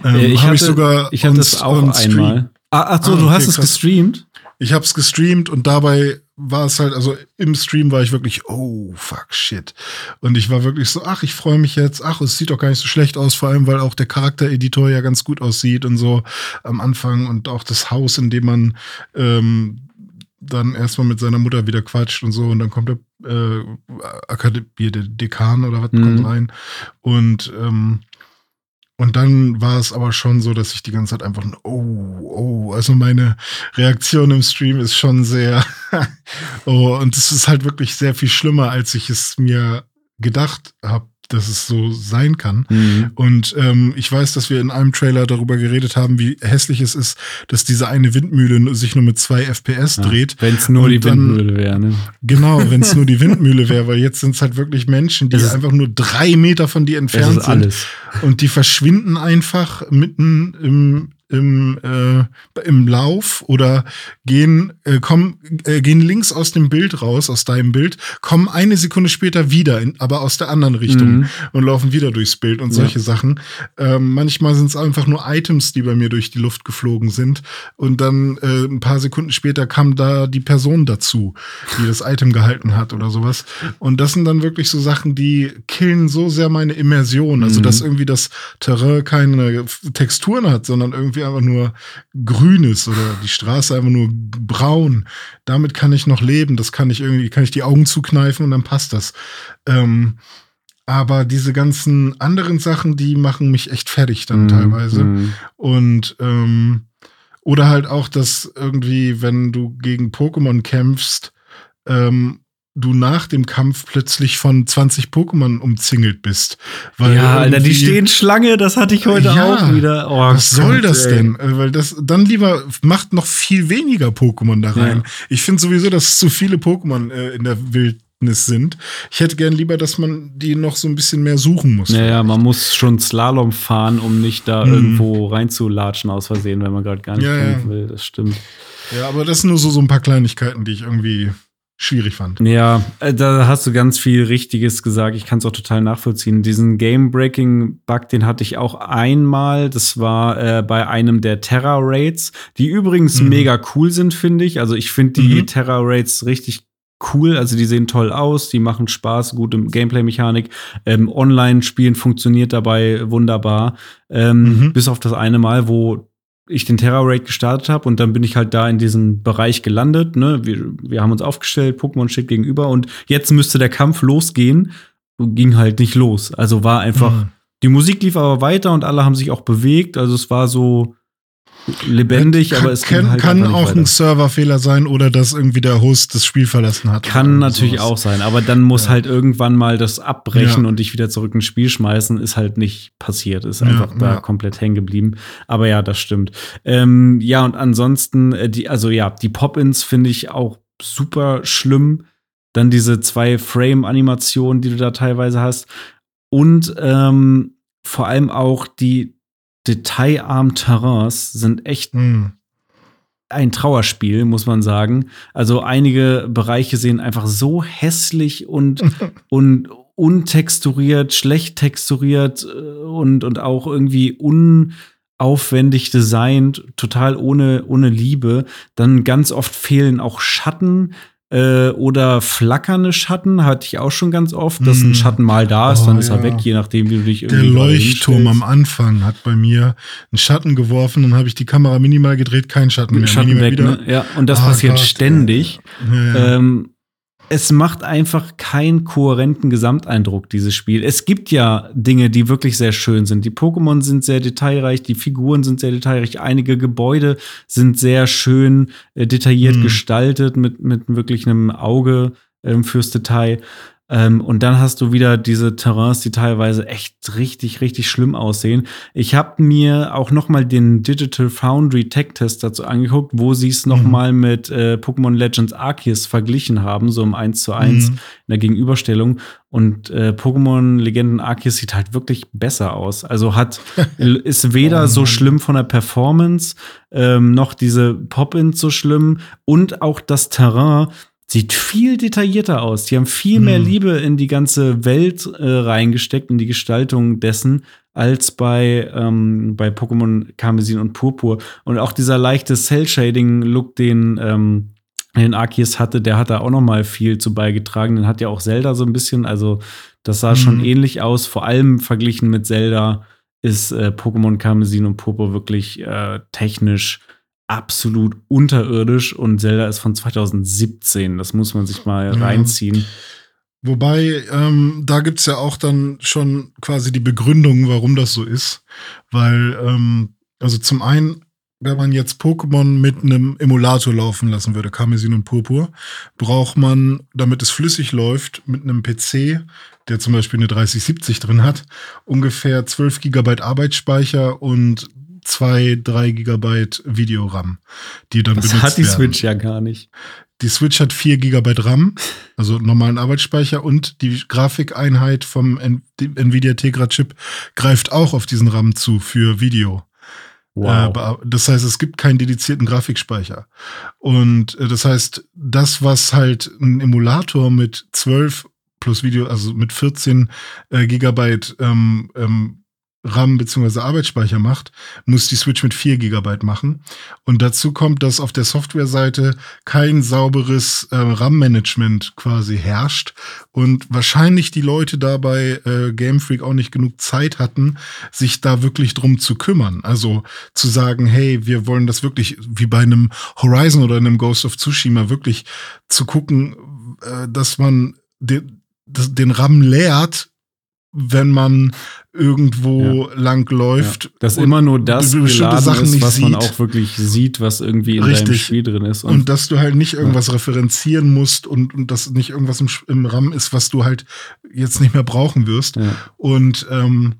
Ähm, Äh, ich hab hatte, ich sogar ich hatte on- es auch einmal. Ah, ach so, Ah, du okay, hast es krass. gestreamt? Ich habe es gestreamt und dabei war es halt, also im Stream war ich wirklich, oh fuck shit. Und ich war wirklich so, ach, ich freue mich jetzt, ach, es sieht doch gar nicht so schlecht aus, vor allem weil auch der Charaktereditor ja ganz gut aussieht und so am Anfang und auch das Haus, in dem man ähm, dann erstmal mit seiner Mutter wieder quatscht und so und dann kommt der äh, Akademie, der Dekan oder was Mhm. kommt rein und ähm, und dann war es aber schon so, dass ich die ganze Zeit einfach, oh, oh, also meine Reaktion im Stream ist schon sehr, oh, und es ist halt wirklich sehr viel schlimmer, als ich es mir gedacht habe, dass es so sein kann. Mhm. Und ähm, ich weiß, dass wir in einem Trailer darüber geredet haben, wie hässlich es ist, dass diese eine Windmühle sich nur mit zwei FPS dreht. Wenn es nur die dann- Windmühle wäre, ne? Genau, wenn es nur die Windmühle wäre, weil jetzt sind es halt wirklich Menschen, die einfach nur drei Meter von dir entfernt ist sind. Und die verschwinden einfach mitten im, im, äh, im Lauf oder gehen, äh, kommen, äh, gehen links aus dem Bild raus, aus deinem Bild, kommen eine Sekunde später wieder, in, aber aus der anderen Richtung Mhm. und laufen wieder durchs Bild und solche Sachen. Ähm, manchmal sind es einfach nur Items, die bei mir durch die Luft geflogen sind. Und dann äh, ein paar Sekunden später kam da die Person dazu, die das Item gehalten hat oder sowas. Und das sind dann wirklich so Sachen, die killen so sehr meine Immersion. Also, Mhm. dass irgendwie das Terrain keine Texturen hat, sondern irgendwie einfach nur grün ist oder die Straße einfach nur braun. Damit kann ich noch leben. Das kann ich irgendwie, kann ich die Augen zukneifen und dann passt das. Ähm, aber diese ganzen anderen Sachen, die machen mich echt fertig dann Mhm. teilweise. Mhm. Und ähm, oder halt auch, dass irgendwie, wenn du gegen Pokémon kämpfst, ähm, du nach dem Kampf plötzlich von 20 Pokémon umzingelt bist. Weil Ja, Alter, die stehen Schlange, das hatte ich heute Ja, auch wieder. Oh, was soll Gott, das ey. denn? Äh, Weil das dann lieber macht noch viel weniger Pokémon da rein. Ja. Ich finde sowieso, dass es zu viele Pokémon äh, in der Wildnis sind. Ich hätte gern lieber, dass man die noch so ein bisschen mehr suchen muss. Naja, man muss schon Slalom fahren, um nicht da Mhm. irgendwo reinzulatschen aus Versehen, wenn man gerade gar nicht Ja, ja. kämpfen will. Das stimmt. Ja, aber das sind nur so, so ein paar Kleinigkeiten, die ich irgendwie schwierig fand. Ja, äh, da hast du ganz viel Richtiges gesagt. Ich kann es auch total nachvollziehen. Diesen Game-Breaking-Bug, den hatte ich auch einmal. Das war äh, bei einem der Terra-Raids, die übrigens Mhm. mega cool sind, finde ich. Also ich finde die Mhm. Terra-Raids richtig cool. Also die sehen toll aus, die machen Spaß, gute Gameplay-Mechanik. Ähm, Online-Spielen funktioniert dabei wunderbar. Ähm, Mhm. Bis auf das eine Mal, wo ich den Terra Raid gestartet habe und dann bin ich halt da in diesem Bereich gelandet. Ne? Wir, wir haben uns aufgestellt, Pokémon steht gegenüber und jetzt müsste der Kampf losgehen. Ging halt nicht los. Also war einfach, Mhm. die Musik lief aber weiter und alle haben sich auch bewegt. Also es war so lebendig, kann, aber es kann, halt kann auch weiter. ein Serverfehler sein oder dass irgendwie der Host das Spiel verlassen hat. Kann natürlich sowas. auch sein, aber dann muss Ja. halt irgendwann mal das abbrechen Ja. und dich wieder zurück ins Spiel schmeißen, ist halt nicht passiert, ist Ja, einfach da komplett hängen geblieben. Aber ja, das stimmt. Ähm, ja, und ansonsten, äh, die, also ja, die Pop-Ins finde ich auch super schlimm. Dann diese zwei Frame-Animationen, die du da teilweise hast. Und ähm, vor allem auch die detailarmen Terrains sind echt Hm. ein Trauerspiel, muss man sagen. Also einige Bereiche sehen einfach so hässlich und, und untexturiert, schlecht texturiert äh, und, und auch irgendwie unaufwendig designt, total ohne, ohne Liebe. Dann ganz oft fehlen auch Schatten. Äh, oder flackernde Schatten hatte ich auch schon ganz oft, dass ein Mm. Schatten mal da ist, Oh, dann ist er ja. weg, je nachdem, wie du dich Der irgendwie gerade Leuchtturm am Anfang hat bei mir einen Schatten geworfen, dann habe ich die Kamera minimal gedreht, kein Schatten mehr. Schatten weg, ne? Ja, und das Ah, passiert Gott, ständig. Ja, ja. Ähm, es macht einfach keinen kohärenten Gesamteindruck, dieses Spiel. Es gibt ja Dinge, die wirklich sehr schön sind. Die Pokémon sind sehr detailreich, die Figuren sind sehr detailreich, einige Gebäude sind sehr schön äh, detailliert Mhm. gestaltet, mit, mit wirklich einem Auge ähm, fürs Detail. Ähm, und dann hast du wieder diese Terrains, die teilweise echt richtig, richtig schlimm aussehen. Ich habe mir auch noch mal den Digital Foundry Tech Test dazu angeguckt, wo sie es noch Mhm. mal mit äh, Pokémon Legends Arceus verglichen haben, so im 1 zu 1 Mhm. in der Gegenüberstellung. Und äh, Pokémon Legenden Arceus sieht halt wirklich besser aus. Also hat, ist weder Oh so schlimm von der Performance, ähm, noch diese Pop-Ins so schlimm und auch das Terrain sieht viel detaillierter aus. Die haben viel mehr Mhm. Liebe in die ganze Welt äh, reingesteckt, in die Gestaltung dessen, als bei, ähm, bei Pokémon Karmesin und Purpur. Und auch dieser leichte Cell-Shading-Look, den, ähm, den Arceus hatte, der hat da auch noch mal viel zu beigetragen. Den hat ja auch Zelda so ein bisschen, also das sah schon Mhm. ähnlich aus. Vor allem verglichen mit Zelda ist äh, Pokémon Karmesin und Purpur wirklich äh, technisch absolut unterirdisch und Zelda ist von 2017. Das muss man sich mal Ja. reinziehen. Wobei, ähm, da gibt's ja auch dann schon quasi die Begründung, warum das so ist. Weil, ähm, also zum einen, wenn man jetzt Pokémon mit einem Emulator laufen lassen würde, Karmesin und Purpur, braucht man, damit es flüssig läuft, mit einem PC, der zum Beispiel eine 3070 drin hat, ungefähr 12 Gigabyte Arbeitsspeicher und 2, 3 Gigabyte Videoram, die dann Das benutzt hat die werden. Switch ja gar nicht. Die Switch hat 4 GB RAM, also normalen Arbeitsspeicher und die Grafikeinheit vom Nvidia Tegra Chip greift auch auf diesen RAM zu für Video. Äh, Wow. bea- das heißt, es gibt keinen dedizierten Grafikspeicher. Und äh, das heißt, das, was halt ein Emulator mit 12 plus Video, also mit 14 äh, Gigabyte ähm, ähm, RAM bzw. Arbeitsspeicher macht, muss die Switch mit 4 Gigabyte machen. Und dazu kommt, dass auf der Softwareseite kein sauberes äh, RAM-Management quasi herrscht und wahrscheinlich die Leute da bei äh, Game Freak auch nicht genug Zeit hatten, sich da wirklich drum zu kümmern. Also zu sagen, hey, wir wollen das wirklich wie bei einem Horizon oder einem Ghost of Tsushima wirklich zu gucken, äh, dass man den, den RAM leert, wenn man irgendwo lang läuft. Ja, dass und immer nur das be- bestimmte Sachen ist, was man sieht. auch wirklich sieht, was irgendwie in deinem Richtig. Spiel drin ist. Und, dass du halt nicht irgendwas referenzieren musst und, und dass nicht irgendwas im, im RAM ist, was du halt jetzt nicht mehr brauchen wirst. ja. Und, ähm,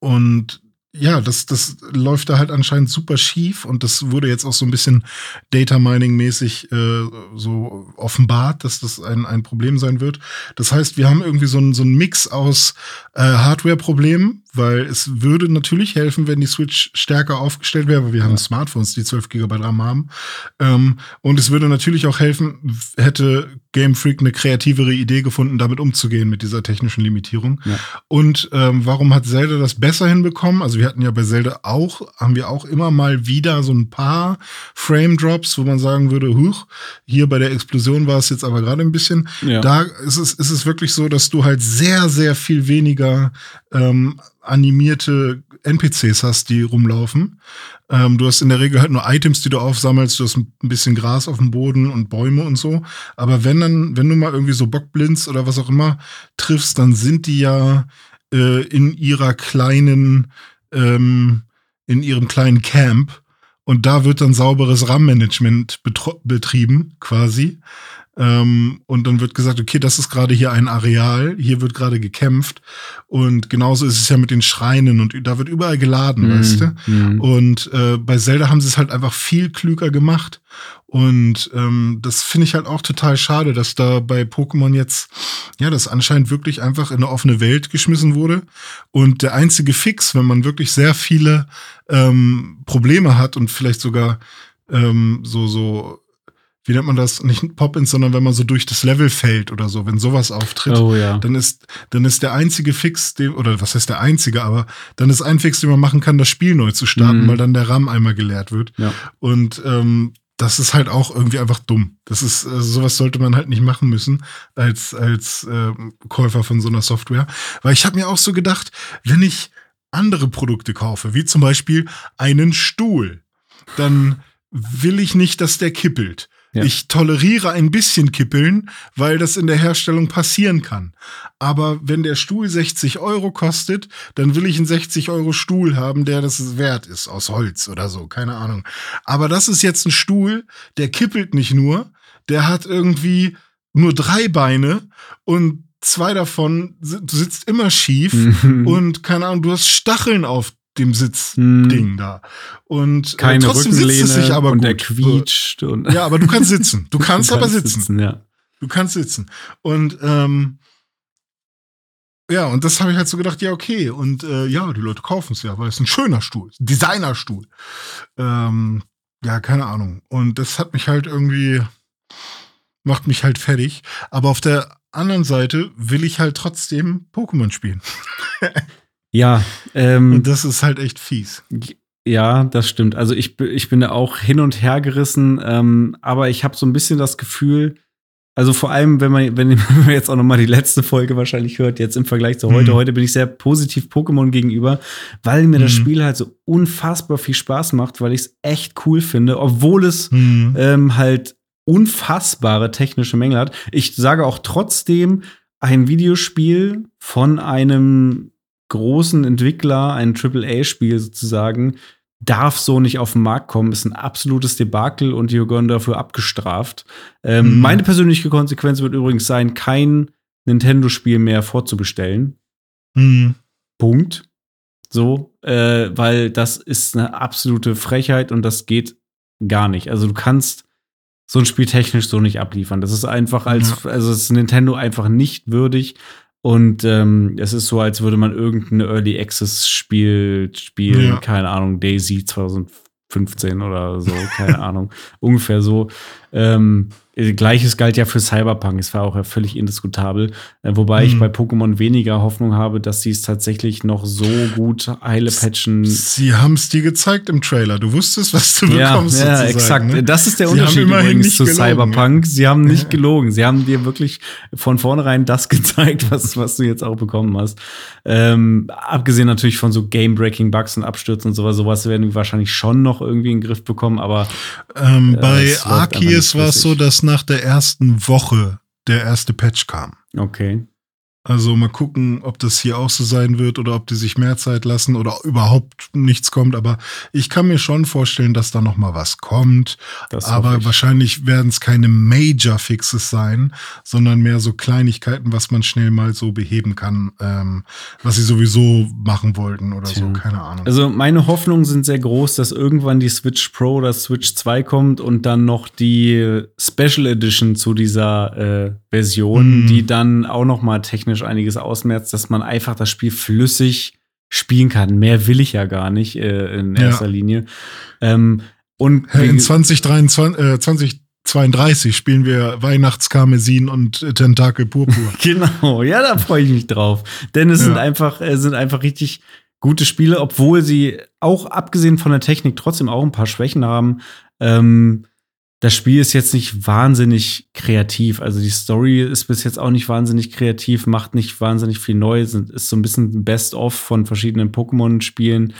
und ja, das, das läuft da halt anscheinend super schief und das wurde jetzt auch so ein bisschen Data Mining-mäßig äh, so offenbart, dass das ein, ein Problem sein wird. Das heißt, wir haben irgendwie so einen so einen Mix aus äh, Hardware-Problemen, weil es würde natürlich helfen, wenn die Switch stärker aufgestellt wäre, weil wir haben Ja. Smartphones, die 12 GB RAM haben. Ähm, und es würde natürlich auch helfen, hätte Game Freak eine kreativere Idee gefunden, damit umzugehen mit dieser technischen Limitierung. Ja. Und ähm, warum hat Zelda das besser hinbekommen? Also wir hatten ja bei Zelda auch, haben wir auch immer mal wieder so ein paar Frame Drops, wo man sagen würde, huch, hier bei der Explosion war es jetzt aber gerade ein bisschen. Ja. Da ist es, ist es wirklich so, dass du halt sehr, sehr viel weniger ähm, animierte NPCs hast, die rumlaufen. Ähm, du hast in der Regel halt nur Items, die du aufsammelst. Du hast ein bisschen Gras auf dem Boden und Bäume und so. Aber wenn dann, wenn du mal irgendwie so Bockblinds oder was auch immer triffst, dann sind die ja äh, in ihrer kleinen, ähm, in ihrem kleinen Camp. Und da wird dann sauberes RAM-Management betrieben, quasi. Ähm, und dann wird gesagt, okay, das ist gerade hier ein Areal, hier wird gerade gekämpft. Und genauso ist es ja mit den Schreinen und da wird überall geladen, Mhm. weißt du? Mhm. Und äh, bei Zelda haben sie es halt einfach viel klüger gemacht. Und ähm, das finde ich halt auch total schade, dass da bei Pokémon jetzt, ja, das anscheinend wirklich einfach in eine offene Welt geschmissen wurde. Und der einzige Fix, wenn man wirklich sehr viele ähm, Probleme hat und vielleicht sogar ähm, so, so, wie nennt man das? Nicht Pop-ins, sondern wenn man so durch das Level fällt oder so, wenn sowas auftritt Oh ja. dann ist, dann ist der einzige Fix, den, oder was heißt der einzige, aber dann ist ein Fix, den man machen kann, das Spiel neu zu starten, Mhm. weil dann der RAM einmal geleert wird. Ja. Und ähm, das ist halt auch irgendwie einfach dumm. Das ist, äh, sowas sollte man halt nicht machen müssen als, als äh, Käufer von so einer Software. Weil ich habe mir auch so gedacht, wenn ich andere Produkte kaufe, wie zum Beispiel einen Stuhl, dann will ich nicht, dass der kippelt. Ja. Ich toleriere ein bisschen Kippeln, weil das in der Herstellung passieren kann. Aber wenn der Stuhl 60 Euro kostet, dann will ich einen 60 Euro Stuhl haben, der das wert ist, aus Holz oder so, keine Ahnung. Aber das ist jetzt ein Stuhl, der kippelt nicht nur, der hat irgendwie nur drei Beine und zwei davon du sitzt immer schief Mhm. und keine Ahnung, du hast Stacheln auf dem Sitzding Mhm. da. Und äh, Keine trotzdem sitzt es Rückenlehne sich aber und gut. der quietscht. Und Ja, aber du kannst sitzen. Du kannst Du aber sitzen. Ja. Du kannst sitzen. Und ähm, ja, und das habe ich halt so gedacht, ja, okay. Und äh, ja, die Leute kaufen es ja, weil es ein schöner Stuhl, Designerstuhl. Ähm, ja, keine Ahnung. Und das hat mich halt irgendwie, macht mich halt fertig. Aber auf der anderen Seite will ich halt trotzdem Pokémon spielen. Ja, ähm, Und das ist halt echt fies. Ja, das stimmt. Also ich, bin- ich bin da auch hin und her gerissen, ähm, aber ich habe so ein bisschen das Gefühl, Also vor allem, wenn man, wenn man jetzt auch noch mal die letzte Folge wahrscheinlich hört, jetzt im Vergleich zu heute. Mhm. Heute bin ich sehr positiv Pokémon gegenüber, weil mir mhm. das Spiel halt so unfassbar viel Spaß macht, weil ich es echt cool finde, obwohl es mhm. ähm, halt unfassbare technische Mängel hat. Ich sage auch trotzdem, ein Videospiel von einem großen Entwickler, ein AAA-Spiel sozusagen, darf so nicht auf den Markt kommen, ist ein absolutes Debakel und die gehören dafür abgestraft. Ähm, mhm. Meine persönliche Konsequenz wird übrigens sein, kein Nintendo-Spiel mehr vorzubestellen. Mhm. Punkt. So, äh, weil das ist eine absolute Frechheit und das geht gar nicht. Also du kannst so ein Spiel technisch so nicht abliefern. Das ist einfach als, ja. also es ist Nintendo einfach nicht würdig. Und ähm, es ist so, als würde man irgendein Early Access Spiel spielen, ja. keine Ahnung, Daisy 2015 oder so, keine Ahnung, ungefähr so. Ähm, Gleiches galt ja für Cyberpunk, es war auch ja völlig indiskutabel. Äh, wobei mhm. ich bei Pokémon weniger Hoffnung habe, dass sie es tatsächlich noch so gut heile patchen. Sie haben es dir gezeigt im Trailer. Du wusstest, was du ja, bekommst. Ja, exakt. Ne? Das ist der sie Unterschied übrigens zu gelogen, Cyberpunk. Ja. Sie haben nicht ja. gelogen. Sie haben dir wirklich von vornherein das gezeigt, was, was du jetzt auch bekommen hast. Ähm, abgesehen natürlich von so Game-Breaking-Bugs und Abstürzen und sowas, sowas werden wir wahrscheinlich schon noch irgendwie in den Griff bekommen, aber ähm, äh, bei Arceus war es so, dass nach der ersten Woche der erste Patch kam. Okay. Also mal gucken, ob das hier auch so sein wird oder ob die sich mehr Zeit lassen oder überhaupt nichts kommt. Aber ich kann mir schon vorstellen, dass da noch mal was kommt. Das Aber wahrscheinlich werden es keine Major Fixes sein, sondern mehr so Kleinigkeiten, was man schnell mal so beheben kann, ähm, was sie sowieso machen wollten oder Tja. so. Keine Ahnung. Also meine Hoffnungen sind sehr groß, dass irgendwann die Switch Pro oder Switch 2 kommt und dann noch die Special Edition zu dieser äh, Version, mm. die dann auch noch mal technisch einiges ausmerzt, dass man einfach das Spiel flüssig spielen kann. Mehr will ich ja gar nicht äh, in erster ja. Linie. Ähm, und in 2023, äh, 2032 spielen wir Weihnachtskarmesin und äh, Tentakel Purpur. genau, ja, da freue ich mich drauf. Denn es ja. sind einfach, äh, sind einfach richtig gute Spiele, obwohl sie auch abgesehen von der Technik trotzdem auch ein paar Schwächen haben. Ähm, das Spiel ist jetzt nicht wahnsinnig kreativ. Also die Story ist bis jetzt auch nicht wahnsinnig kreativ, macht nicht wahnsinnig viel neu, ist so ein bisschen Best-of von verschiedenen Pokémon-Spielen.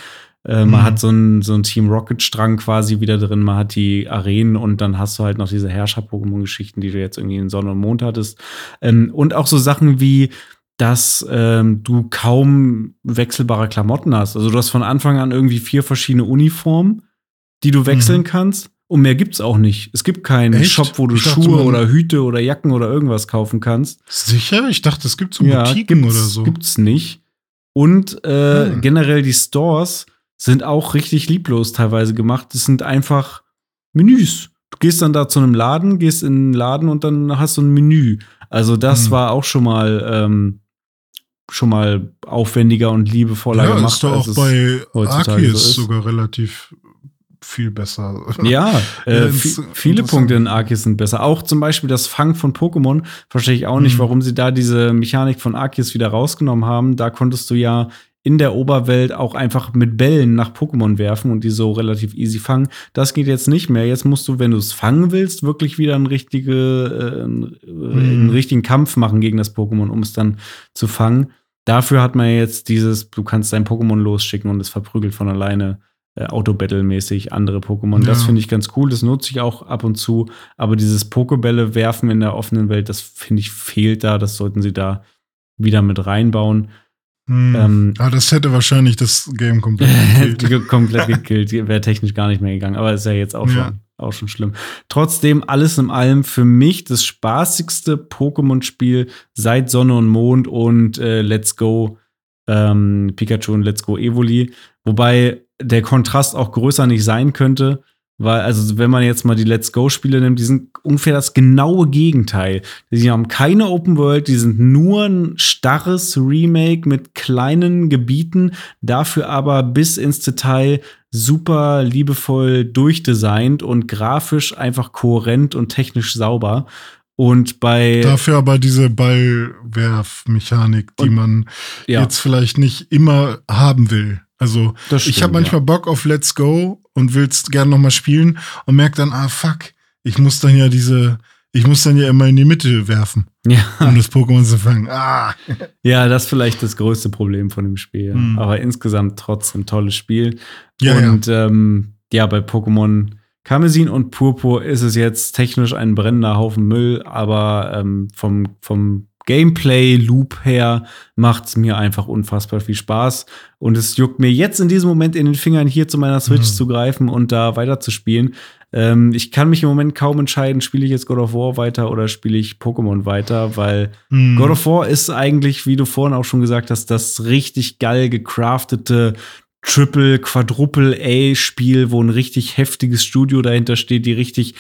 Äh, mhm. Man hat so ein, so Team Rocket-Strang quasi wieder drin, man hat die Arenen und dann hast du halt noch diese Herrscher-Pokémon-Geschichten, die du jetzt irgendwie in Sonne und Mond hattest. Ähm, und auch so Sachen wie, dass ähm, du kaum wechselbare Klamotten hast. Also du hast von Anfang an irgendwie vier verschiedene Uniformen, die du wechseln mhm. kannst. Und mehr gibt's auch nicht. Es gibt keinen Echt? Shop, wo du ich Schuhe dachte, oder Hüte oder Jacken oder irgendwas kaufen kannst. Sicher? Ich dachte, es gibt so ja, Boutiquen oder so. Gibt's nicht. Und äh, hm. generell die Stores sind auch richtig lieblos teilweise gemacht. Das sind einfach Menüs. Du gehst dann da zu einem Laden, gehst in den Laden und dann hast du ein Menü. Also das hm. war auch schon mal ähm, schon mal aufwendiger und liebevoller ja, gemacht. Ja, ist doch auch bei Arceus so sogar relativ viel besser. Ja, äh, viele Punkte in Arceus sind besser. Auch zum Beispiel das Fangen von Pokémon verstehe ich auch nicht, mhm. warum sie da diese Mechanik von Arceus wieder rausgenommen haben. Da konntest du ja in der Oberwelt auch einfach mit Bällen nach Pokémon werfen und die so relativ easy fangen. Das geht jetzt nicht mehr. Jetzt musst du, wenn du es fangen willst, wirklich wieder einen, richtige, äh, einen, mhm. einen richtigen Kampf machen gegen das Pokémon, um es dann zu fangen. Dafür hat man jetzt dieses, du kannst dein Pokémon losschicken und es verprügelt von alleine äh, Auto-Battle-mäßig andere Pokémon. Ja. Das finde ich ganz cool, das nutze ich auch ab und zu. Aber dieses Pokebälle werfen in der offenen Welt, das finde ich fehlt da. Das sollten sie da wieder mit reinbauen. Hm. Ähm, ah, das hätte wahrscheinlich das Game komplett gekillt. komplett gekillt, wäre technisch gar nicht mehr gegangen. Aber ist ja jetzt auch, ja. schon, auch schon schlimm. Trotzdem, alles in allem für mich das spaßigste Pokémon-Spiel seit Sonne und Mond und äh, Let's Go ähm, Pikachu und Let's Go Evoli. Wobei der Kontrast auch größer nicht sein könnte, weil, also, wenn man jetzt mal die Let's Go-Spiele nimmt, die sind ungefähr das genaue Gegenteil. Die haben keine Open World, die sind nur ein starres Remake mit kleinen Gebieten, dafür aber bis ins Detail super liebevoll durchdesignt und grafisch einfach kohärent und technisch sauber. Und bei. Dafür aber diese Ballwerfmechanik, die man ja. jetzt vielleicht nicht immer haben will. Also stimmt, ich habe manchmal ja. Bock auf Let's Go und will's gerne noch mal spielen und merke dann, ah fuck, ich muss dann ja diese Ich muss dann ja immer in die Mitte werfen, Ja. um das Pokémon zu fangen. Ah. Ja, das ist vielleicht das größte Problem von dem Spiel. Mhm. Aber insgesamt trotzdem tolles Spiel. Ja, und ja, ähm, ja bei Pokémon Karmesin und Purpur ist es jetzt technisch ein brennender Haufen Müll, aber ähm, vom, vom Gameplay-Loop her macht es mir einfach unfassbar viel Spaß. Und es juckt mir jetzt in diesem Moment in den Fingern, hier zu meiner Switch Mhm. zu greifen und da weiterzuspielen. Ähm, ich kann mich im Moment kaum entscheiden, spiele ich jetzt God of War weiter oder spiele ich Pokémon weiter, weil Hm. God of War ist eigentlich, wie du vorhin auch schon gesagt hast, das richtig geil gecraftete Triple, Quadruple A-Spiel, wo ein richtig heftiges Studio dahinter steht, die richtig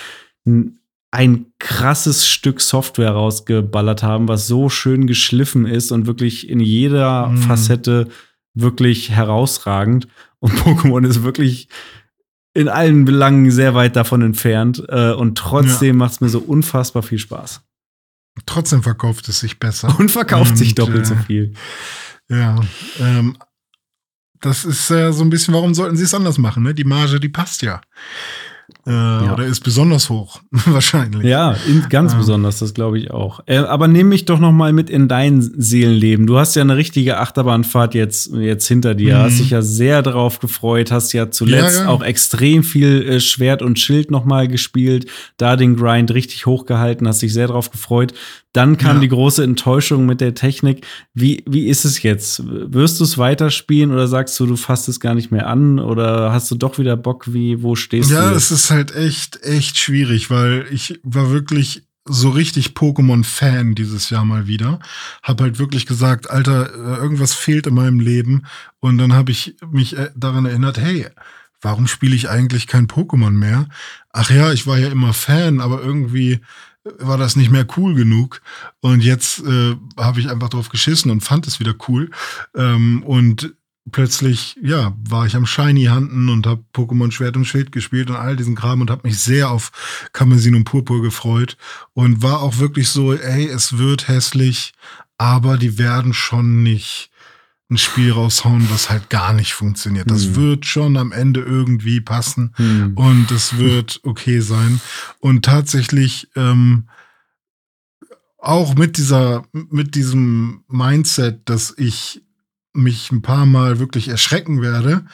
ein krasses Stück Software rausgeballert haben, was so schön geschliffen ist und wirklich in jeder Mhm. Facette wirklich herausragend. Und Pokémon ist wirklich in allen Belangen sehr weit davon entfernt. Äh, und trotzdem macht es mir so unfassbar viel Spaß. Trotzdem verkauft es sich besser. Und verkauft sich Und, doppelt so äh, viel. Ja, ähm, das ist äh, so ein bisschen, warum sollten sie es anders machen? Ne? Die Marge, die passt ja. Äh, Oder ist besonders hoch, wahrscheinlich. Ja, ganz Ja. besonders, das glaube ich auch. Äh, aber nimm mich doch noch mal mit in dein Seelenleben. Du hast ja eine richtige Achterbahnfahrt jetzt, jetzt hinter dir. Mhm. Hast dich ja sehr darauf gefreut, hast ja zuletzt Ja, ja. auch extrem viel äh, Schwert und Schild noch mal gespielt, da den Grind richtig hochgehalten, hast dich sehr darauf gefreut. Dann kam Ja. die große Enttäuschung mit der Technik. Wie, wie ist es jetzt? Wirst du es weiterspielen oder sagst du, du fasst es gar nicht mehr an? Oder hast du doch wieder Bock? Wie, wo stehst Ja, du? es ist halt echt, echt schwierig, weil ich war wirklich so richtig Pokémon-Fan dieses Jahr mal wieder. Hab halt wirklich gesagt, Alter, äh, irgendwas fehlt in meinem Leben. Und dann habe ich mich äh, daran erinnert, hey, warum spiele ich eigentlich kein Pokémon mehr? Ach ja, ich war ja immer Fan, aber irgendwie war das nicht mehr cool genug. Und jetzt äh, habe ich einfach drauf geschissen und fand es wieder cool. Ähm, und plötzlich, ja, war ich am Shiny Hunten und habe Pokémon Schwert und Schild gespielt und all diesen Kram und habe mich sehr auf Kamezin und Purpur gefreut und war auch wirklich so, ey, es wird hässlich, aber die werden schon nicht ein Spiel raushauen, was halt gar nicht funktioniert. Das Hm. wird schon am Ende irgendwie passen Hm. und es wird okay sein. Und tatsächlich ähm, auch mit dieser, mit diesem Mindset, dass ich mich ein paar Mal wirklich erschrecken werde,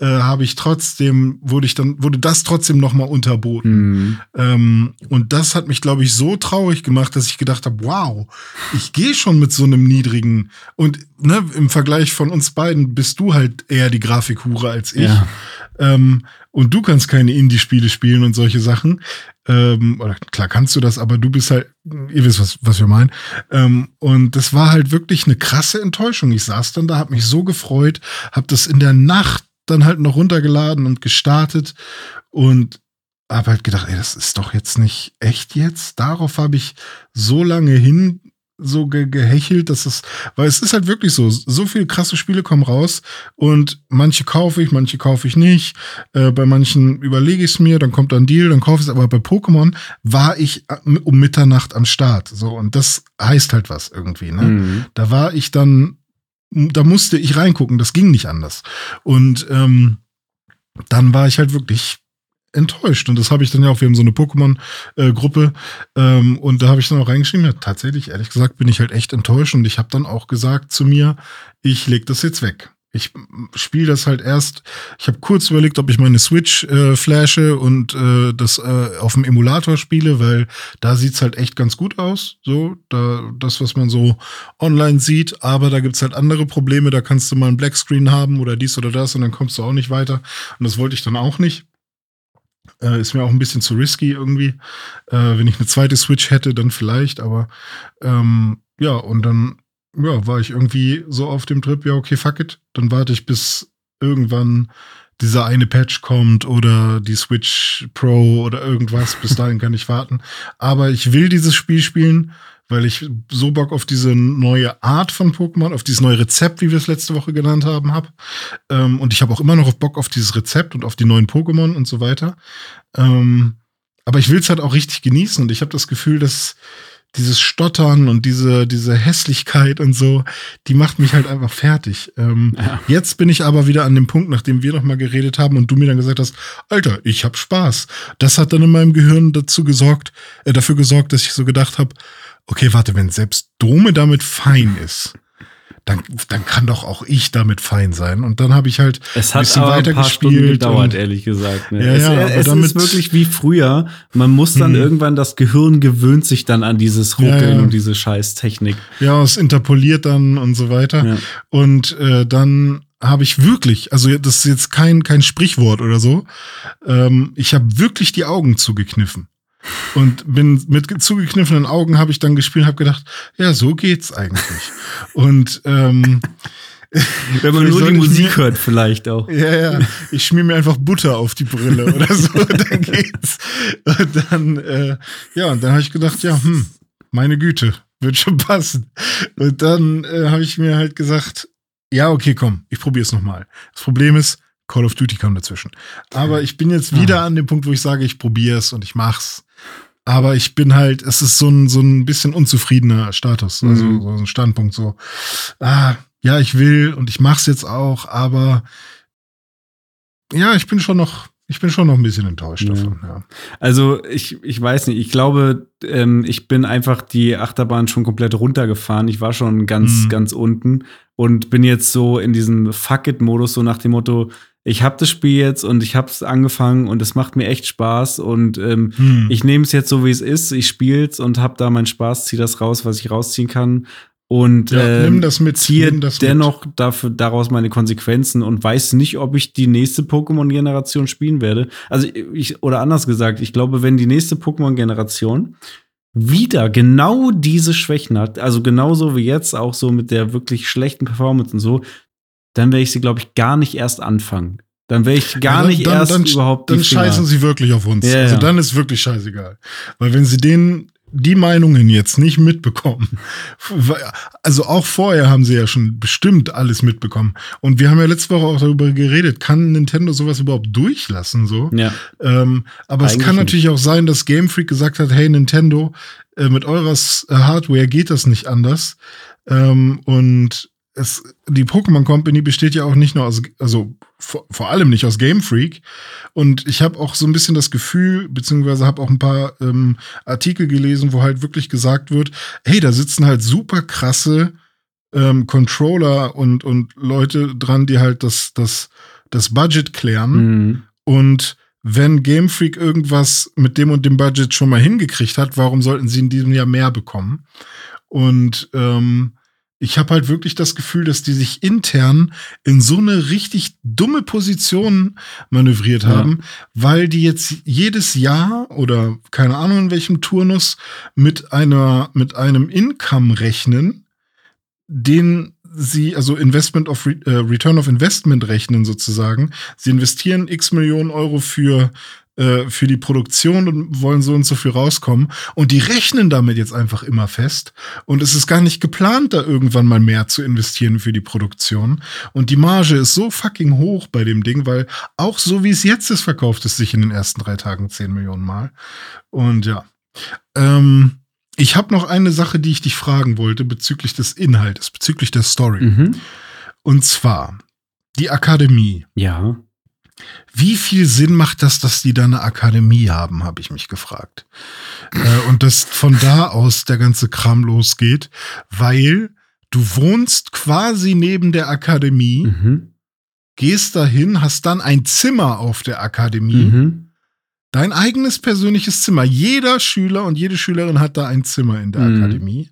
äh, habe ich trotzdem, wurde ich dann, wurde das trotzdem noch mal unterboten. Hm. Ähm, und das hat mich, glaube ich, so traurig gemacht, dass ich gedacht habe, wow, ich gehe schon mit so einem niedrigen und ne, im Vergleich von uns beiden bist du halt eher die Grafikhure als ich. Ja. Ähm, und du kannst keine Indie-Spiele spielen und solche Sachen. Ähm, oder klar kannst du das, aber du bist halt, ihr wisst, was, was wir meinen. Ähm, und das war halt wirklich eine krasse Enttäuschung. Ich saß dann da, hab mich so gefreut, hab das in der Nacht dann halt noch runtergeladen und gestartet und hab halt gedacht, ey, das ist doch jetzt nicht echt jetzt. Darauf habe ich so lange hin so ge gehechelt, dass es, weil es ist halt wirklich so, so viele krasse Spiele kommen raus und manche kaufe ich, manche kaufe ich nicht. Äh, bei manchen überlege ich es mir, dann kommt ein Deal, dann kaufe ich es. Aber bei Pokémon war ich äh, um Mitternacht am Start. So, und das heißt halt was irgendwie, ne? Hm. Da war ich dann, da musste ich reingucken, das ging nicht anders. Und ähm, dann war ich halt wirklich enttäuscht. Und das habe ich dann ja auch, wir haben so eine Pokémon-Gruppe ähm, und da habe ich dann auch reingeschrieben, ja, tatsächlich, ehrlich gesagt, bin ich halt echt enttäuscht und ich habe dann auch gesagt zu mir, ich leg das jetzt weg. Ich spiele das halt erst. Ich habe kurz überlegt, ob ich meine Switch äh, flashe und äh, das äh, auf dem Emulator spiele, weil da sieht's halt echt ganz gut aus. So, da, das, was man so online sieht, aber da gibt's halt andere Probleme. Da kannst du mal einen Blackscreen haben oder dies oder das und dann kommst du auch nicht weiter. Und das wollte ich dann auch nicht. Äh, ist mir auch ein bisschen zu risky irgendwie. Äh, wenn ich eine zweite Switch hätte, dann vielleicht, aber ähm, ja, und dann ja, war ich irgendwie so auf dem Trip, ja, okay, fuck it. Dann warte ich, bis irgendwann dieser eine Patch kommt oder die Switch Pro oder irgendwas. Bis dahin kann ich warten. Aber ich will dieses Spiel spielen, weil ich so Bock auf diese neue Art von Pokémon, auf dieses neue Rezept, wie wir es letzte Woche genannt haben, hab. Ähm, und ich habe auch immer noch Bock auf dieses Rezept und auf die neuen Pokémon und so weiter. Ähm, aber ich will es halt auch richtig genießen und ich habe das Gefühl, dass dieses Stottern und diese, diese Hässlichkeit und so, die macht mich halt einfach fertig. Ähm, ja. Jetzt bin ich aber wieder an dem Punkt, nachdem wir noch mal geredet haben und du mir dann gesagt hast, Alter, ich hab Spaß. Das hat dann in meinem Gehirn dazu gesorgt, äh, dafür gesorgt, dass ich so gedacht habe, okay, warte, wenn selbst Dome damit fein ist, dann, dann kann doch auch ich damit fein sein. Und dann habe ich halt es hat ein bisschen aber weiter ein paar gespielt Stunden gedauert, ehrlich gesagt. Ne? Ja, es, ja, es ist wirklich wie früher. Man muss dann hm. irgendwann, das Gehirn gewöhnt sich dann an dieses Ruckeln ja, und diese Scheißtechnik. Ja, es interpoliert dann und so weiter. Ja. Und äh, dann habe ich wirklich, also das ist jetzt kein, kein Sprichwort oder so, ähm, ich habe wirklich die Augen zugekniffen. Und bin mit zugekniffenen Augen habe ich dann gespielt, habe gedacht, ja, so geht's eigentlich. Und ähm, wenn man nur die Musik hört, vielleicht auch. Ja, ja. Ich schmier mir einfach Butter auf die Brille oder so, dann geht's. Und dann, äh, ja, und dann habe ich gedacht, ja, hm, meine Güte, wird schon passen. Und dann äh, habe ich mir halt gesagt, ja, okay, komm, ich probiere es nochmal. Das Problem ist, Call of Duty kam dazwischen. Aber ich bin jetzt wieder ah. an dem Punkt, wo ich sage, ich probiere es und ich mach's. Aber ich bin halt, es ist so ein, so ein bisschen unzufriedener Status, also mhm. so ein Standpunkt so. Ah, ja, ich will und ich mach's jetzt auch, aber ja, ich bin schon noch, ich bin schon noch ein bisschen enttäuscht ja. davon. Ja. Also ich, ich weiß nicht, ich glaube, ähm, ich bin einfach die Achterbahn schon komplett runtergefahren. Ich war schon ganz, mhm. ganz unten und bin jetzt so in diesem Fuck-it-Modus, so nach dem Motto, ich habe das Spiel jetzt und ich habe es angefangen und es macht mir echt Spaß und ähm, hm. ich nehme es jetzt so, wie es ist. Ich spiele es und habe da meinen Spaß, ziehe das raus, was ich rausziehen kann und ja, ähm, das mit, ziehe dennoch mit. Dafür, daraus meine Konsequenzen und weiß nicht, ob ich die nächste Pokémon-Generation spielen werde. Also ich, oder anders gesagt, ich glaube, wenn die nächste Pokémon-Generation wieder genau diese Schwächen hat, also genauso wie jetzt, auch so mit der wirklich schlechten Performance und so, dann werde ich sie, glaube ich, gar nicht erst anfangen. Dann wäre ich gar ja, dann, nicht dann, erst dann, überhaupt. Dann scheißen sie wirklich auf uns. Ja, also dann ist wirklich scheißegal. Weil wenn sie den die Meinungen jetzt nicht mitbekommen. Also auch vorher haben sie ja schon bestimmt alles mitbekommen. Und wir haben ja letzte Woche auch darüber geredet, kann Nintendo sowas überhaupt durchlassen? So. Ja. Ähm, aber Eigentlich es kann natürlich nicht. auch sein, dass Game Freak gesagt hat, hey Nintendo, äh, mit eurer Hardware geht das nicht anders. Ähm, und es, die Pokémon Company besteht ja auch nicht nur aus, also vor, vor allem nicht aus Game Freak. Und ich habe auch so ein bisschen das Gefühl, beziehungsweise habe auch ein paar ähm, Artikel gelesen, wo halt wirklich gesagt wird, hey, da sitzen halt super krasse ähm, Controller und, und Leute dran, die halt das, das, das Budget klären. Mhm. Und wenn Game Freak irgendwas mit dem und dem Budget schon mal hingekriegt hat, warum sollten sie in diesem Jahr mehr bekommen? Und ähm, ich habe halt wirklich das Gefühl, dass die sich intern in so eine richtig dumme Position manövriert haben, ja. weil die jetzt jedes Jahr oder keine Ahnung in welchem Turnus mit einer mit einem Income rechnen, den sie also Investment of äh, Return of Investment rechnen sozusagen. Sie investieren x Millionen Euro für äh, für die Produktion und wollen so und so viel rauskommen. Und die rechnen damit jetzt einfach immer fest. Und es ist gar nicht geplant, da irgendwann mal mehr zu investieren für die Produktion. Und die Marge ist so fucking hoch bei dem Ding, weil auch so wie es jetzt ist, verkauft es sich in den ersten drei Tagen 10 Millionen Mal. Und ja. Ähm, ich habe noch eine Sache, die ich dich fragen wollte bezüglich des Inhaltes, bezüglich der Story. Mhm. Und zwar die Akademie. Ja. Wie viel Sinn macht das, dass die da eine Akademie haben, habe ich mich gefragt. äh, und dass von da aus der ganze Kram losgeht, weil du wohnst quasi neben der Akademie, mhm. gehst dahin, hast dann ein Zimmer auf der Akademie. Mhm. Dein eigenes persönliches Zimmer. Jeder Schüler und jede Schülerin hat da ein Zimmer in der mhm. Akademie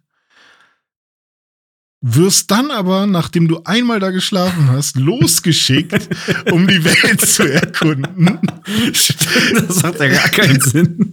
wirst dann aber, nachdem du einmal da geschlafen hast, losgeschickt, um die Welt zu erkunden. Das hat ja gar keinen Sinn.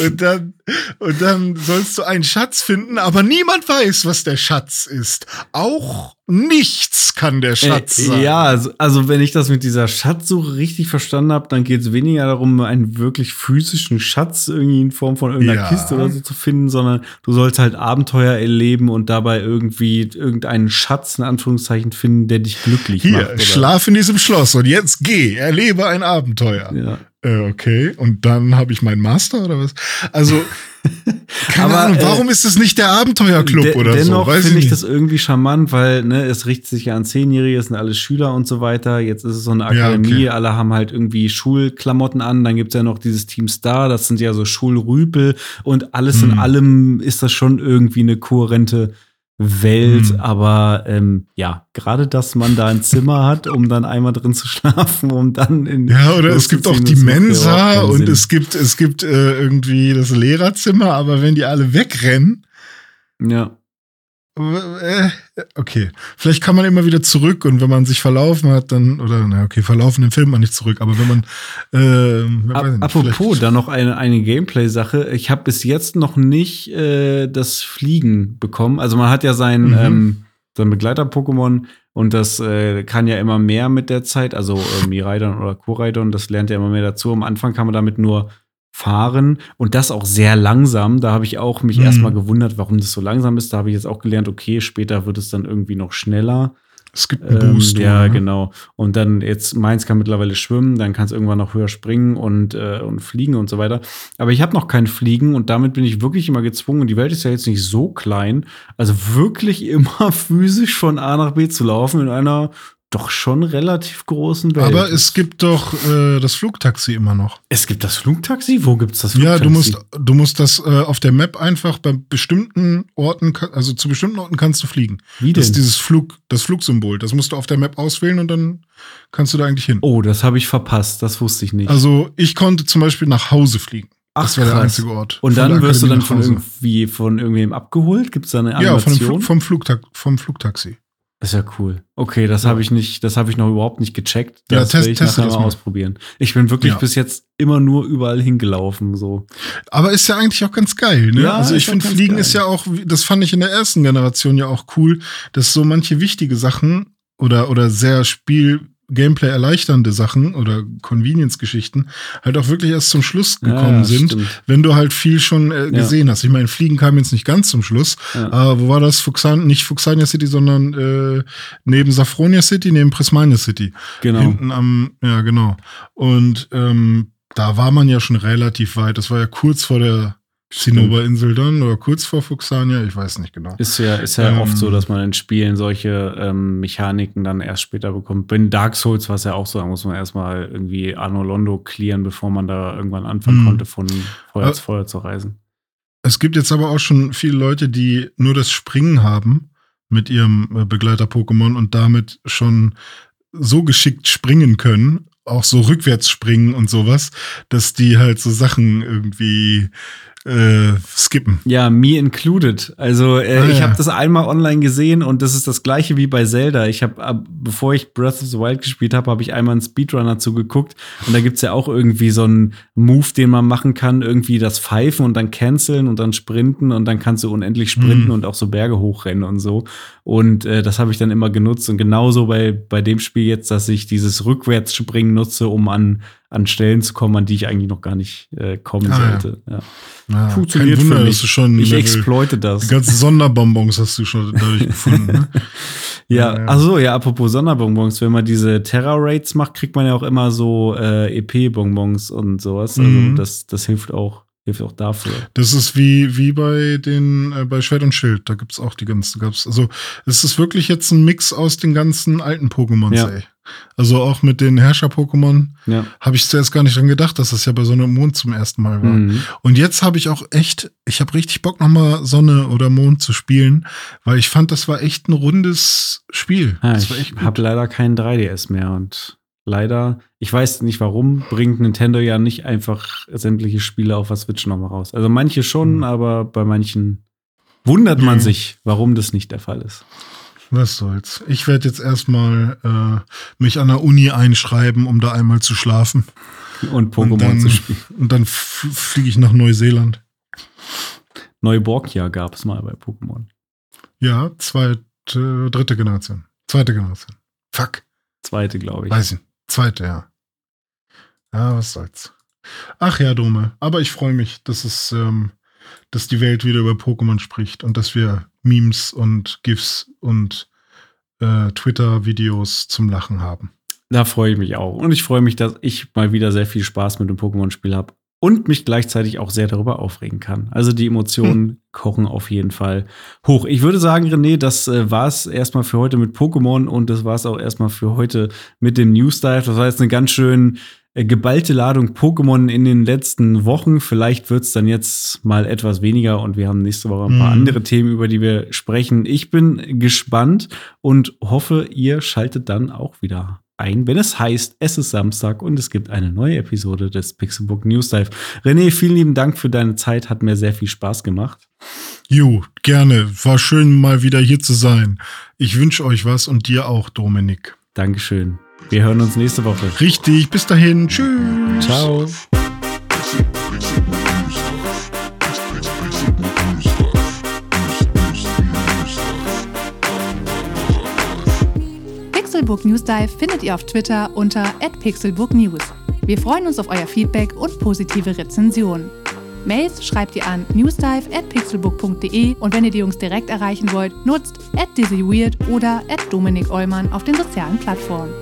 Und dann, und dann sollst du einen Schatz finden, aber niemand weiß, was der Schatz ist. Auch Nichts kann der Schatz äh, sein. Ja, also, also, wenn ich das mit dieser Schatzsuche richtig verstanden habe, dann geht es weniger darum, einen wirklich physischen Schatz irgendwie in Form von irgendeiner ja. Kiste oder so zu finden, sondern du sollst halt Abenteuer erleben und dabei irgendwie irgendeinen Schatz in Anführungszeichen finden, der dich glücklich Hier, macht. Hier, schlaf in diesem Schloss und jetzt geh, erlebe ein Abenteuer. Ja. Äh, okay, und dann habe ich meinen Master oder was? Also, keine Aber, Ahnung, äh, warum ist es nicht der Abenteuerclub De oder so? dennoch finde ich nicht. das irgendwie charmant, weil ne, es richtet sich ja an Zehnjährige, es sind alles Schüler und so weiter. Jetzt ist es so eine Ja, Akademie, okay. alle haben halt irgendwie Schulklamotten an. Dann gibt's ja noch dieses Team Star, das sind ja so Schulrüpel und alles in Hm. allem ist das schon irgendwie eine kohärente Welt. Hm. Aber ähm, ja, gerade dass man da ein Zimmer hat, um dann einmal drin zu schlafen, um dann in Ja, oder es gibt auch die Mensa und Sinn. es gibt, es gibt äh, irgendwie das Lehrerzimmer, aber wenn die alle wegrennen, ja. Äh, okay, vielleicht kann man immer wieder zurück und wenn man sich verlaufen hat, dann, oder na okay, verlaufen im Film man nicht zurück, aber wenn man, äh, weiß Ap ich nicht, apropos, da noch eine, eine Gameplay-Sache. Ich habe bis jetzt noch nicht äh, das Fliegen bekommen. Also man hat ja sein, Mhm. ähm, sein Begleiter-Pokémon und das äh, kann ja immer mehr mit der Zeit. Also äh, Miraidon oder Koraidon, das lernt ja immer mehr dazu. Am Anfang kann man damit nur fahren und das auch sehr langsam. Da habe ich auch mich Mhm. erstmal gewundert, warum das so langsam ist. Da habe ich jetzt auch gelernt, okay, später wird es dann irgendwie noch schneller. es gibt einen Ähm, Boost. ja, oder? genau. Und dann jetzt meins kann mittlerweile schwimmen, dann kann es irgendwann noch höher springen und, äh, und fliegen und so weiter. Aber ich habe noch kein Fliegen und damit bin ich wirklich immer gezwungen. Und die Welt ist ja jetzt nicht so klein, also wirklich immer physisch von A nach B zu laufen in einer doch schon relativ großen Welt. Aber es gibt doch äh, das Flugtaxi immer noch. es gibt das Flugtaxi? Wo gibt's das Ja, Flugtaxi? du musst, du musst das äh, auf der Map einfach bei bestimmten Orten, also zu bestimmten Orten kannst du fliegen. Wie Das denn? ist dieses Flug, das Flugsymbol. Das musst du auf der Map auswählen und dann kannst du da eigentlich hin. oh, das habe ich verpasst. Das wusste ich nicht. Also ich konnte zum Beispiel nach Hause fliegen. Ach, das war der krass. einzige Ort. und dann der wirst du dann von irgendwie von irgendwem abgeholt? Gibt es da eine Ja, von dem Animation? Flug, vom, Flugta vom Flugtaxi. Das ist ja cool. Okay, das habe ich nicht, das habe ich noch überhaupt nicht gecheckt. Ja, Das test- will ich teste nachher das mal mal. ausprobieren. Ich bin wirklich Ja. bis jetzt immer nur überall hingelaufen, so. Aber ist ja eigentlich auch ganz geil, ne? Ja, also ich finde, Fliegen geil. ist ja auch, das fand ich in der ersten Generation ja auch cool, dass so manche wichtige Sachen oder, oder sehr Spiel, Gameplay erleichternde Sachen oder Convenience-Geschichten halt auch wirklich erst zum Schluss gekommen Ja, sind, stimmt. wenn du halt viel schon äh, gesehen hast. Ich meine, Fliegen kam jetzt nicht ganz zum Schluss, Ja. aber wo war das? Fuxan nicht Fuxania City, sondern äh, neben Safronia City, neben Prismania City. Genau. Hinten am, ja, genau. Und ähm, da war man ja schon relativ weit. Das war ja kurz vor der Zinnoberinsel dann oder kurz vor Fuxania, ich weiß nicht genau. Ist ja, ist ja Ähm, oft so, dass man in Spielen solche ähm, Mechaniken dann erst später bekommt. Bei Dark Souls war es ja auch so, da muss man erstmal irgendwie Arno Londo clearen, bevor man da irgendwann anfangen Hm. konnte, von Feuer zu Feuer zu reisen. Es gibt jetzt aber auch schon viele Leute, die nur das Springen haben mit ihrem äh, Begleiter-Pokémon und damit schon so geschickt springen können, auch so rückwärts springen und sowas, dass die halt so Sachen irgendwie äh, skippen. Ja, me included. Also äh, Ah, ich ja. habe das einmal online gesehen und das ist das gleiche wie bei Zelda. Ich habe, bevor ich Breath of the Wild gespielt habe, habe ich einmal einen Speedrunner zugeguckt und da gibt's ja auch irgendwie so einen Move, den man machen kann, irgendwie das Pfeifen und dann canceln und dann sprinten und dann kannst du unendlich sprinten Mhm. und auch so Berge hochrennen und so. Und äh, das habe ich dann immer genutzt und genauso bei, bei dem Spiel jetzt, dass ich dieses Rückwärtsspringen nutze, um an, an Stellen zu kommen, an die ich eigentlich noch gar nicht äh, kommen Ah, sollte. Ja. Ja, Funktioniert kein Wunder, für mich. du schon Ich Level- exploite das. die ganzen Sonderbonbons hast du schon dadurch gefunden. Ne? Ja, Ja, ja. also ja, apropos Sonderbonbons, wenn man diese Terra-Raids macht, kriegt man ja auch immer so äh, EP-Bonbons und sowas. Also Mhm. das, das hilft auch, hilft auch dafür. Das ist wie, wie bei den, äh, bei Schwert und Schild. Da gibt's auch die ganzen, gab's. Also, es ist wirklich jetzt ein Mix aus den ganzen alten Pokémons, Ja. ey. Also auch mit den Herrscher-Pokémon Ja. habe ich zuerst gar nicht dran gedacht, dass das ja bei Sonne und Mond zum ersten Mal war. Mhm. Und jetzt habe ich auch echt, ich habe richtig Bock, nochmal Sonne oder Mond zu spielen, weil ich fand, das war echt ein rundes Spiel. Ja, ich habe leider keinen 3DS mehr und leider, ich weiß nicht warum, bringt Nintendo ja nicht einfach sämtliche Spiele auf der Switch nochmal raus. Also manche schon, Mhm. aber bei manchen wundert man Ja. sich, warum das nicht der Fall ist. Was soll's. Ich werde jetzt erstmal äh, mich an der Uni einschreiben, um da einmal zu schlafen. Und Und Pokémon dann, zu spielen. und dann fliege ich nach Neuseeland. Neuborgia gab es mal bei Pokémon. Ja, zweite, dritte Generation. Zweite Generation. Fuck. Zweite, glaube ich. Weiß ich. Zweite, ja. Ja, was soll's. Ach ja, Dome. Aber ich freue mich, dass es, ähm, dass die Welt wieder über Pokémon spricht und dass wir Memes und GIFs und äh, Twitter-Videos zum Lachen haben. Da freue ich mich auch. Und ich freue mich, dass ich mal wieder sehr viel Spaß mit dem Pokémon-Spiel habe und mich gleichzeitig auch sehr darüber aufregen kann. Also die Emotionen hm. kochen auf jeden Fall hoch. Ich würde sagen, René, das äh, war es erstmal für heute mit Pokémon und das war es auch erstmal für heute mit dem News Dive. Das war jetzt eine ganz schön geballte Ladung Pokémon in den letzten Wochen. Vielleicht wird es dann jetzt mal etwas weniger und wir haben nächste Woche ein paar mhm. andere Themen, über die wir sprechen. Ich bin gespannt und hoffe, ihr schaltet dann auch wieder ein, wenn es heißt, es ist Samstag und es gibt eine neue Episode des Pixelbook News Dive. René, vielen lieben Dank für deine Zeit, hat mir sehr viel Spaß gemacht. Jo, gerne. War schön, mal wieder hier zu sein. Ich wünsche euch was und dir auch, Dominik. Dankeschön. Wir hören uns nächste Woche. Richtig, bis dahin. Tschüss. Ciao. Pixelbook News Dive findet ihr auf Twitter unter @pixelbooknews. Wir freuen uns auf euer Feedback und positive Rezensionen. Mails schreibt ihr an newsdive@pixelbook.de und wenn ihr die Jungs direkt erreichen wollt, nutzt @dizzyweird oder @dominik Eulmann auf den sozialen Plattformen.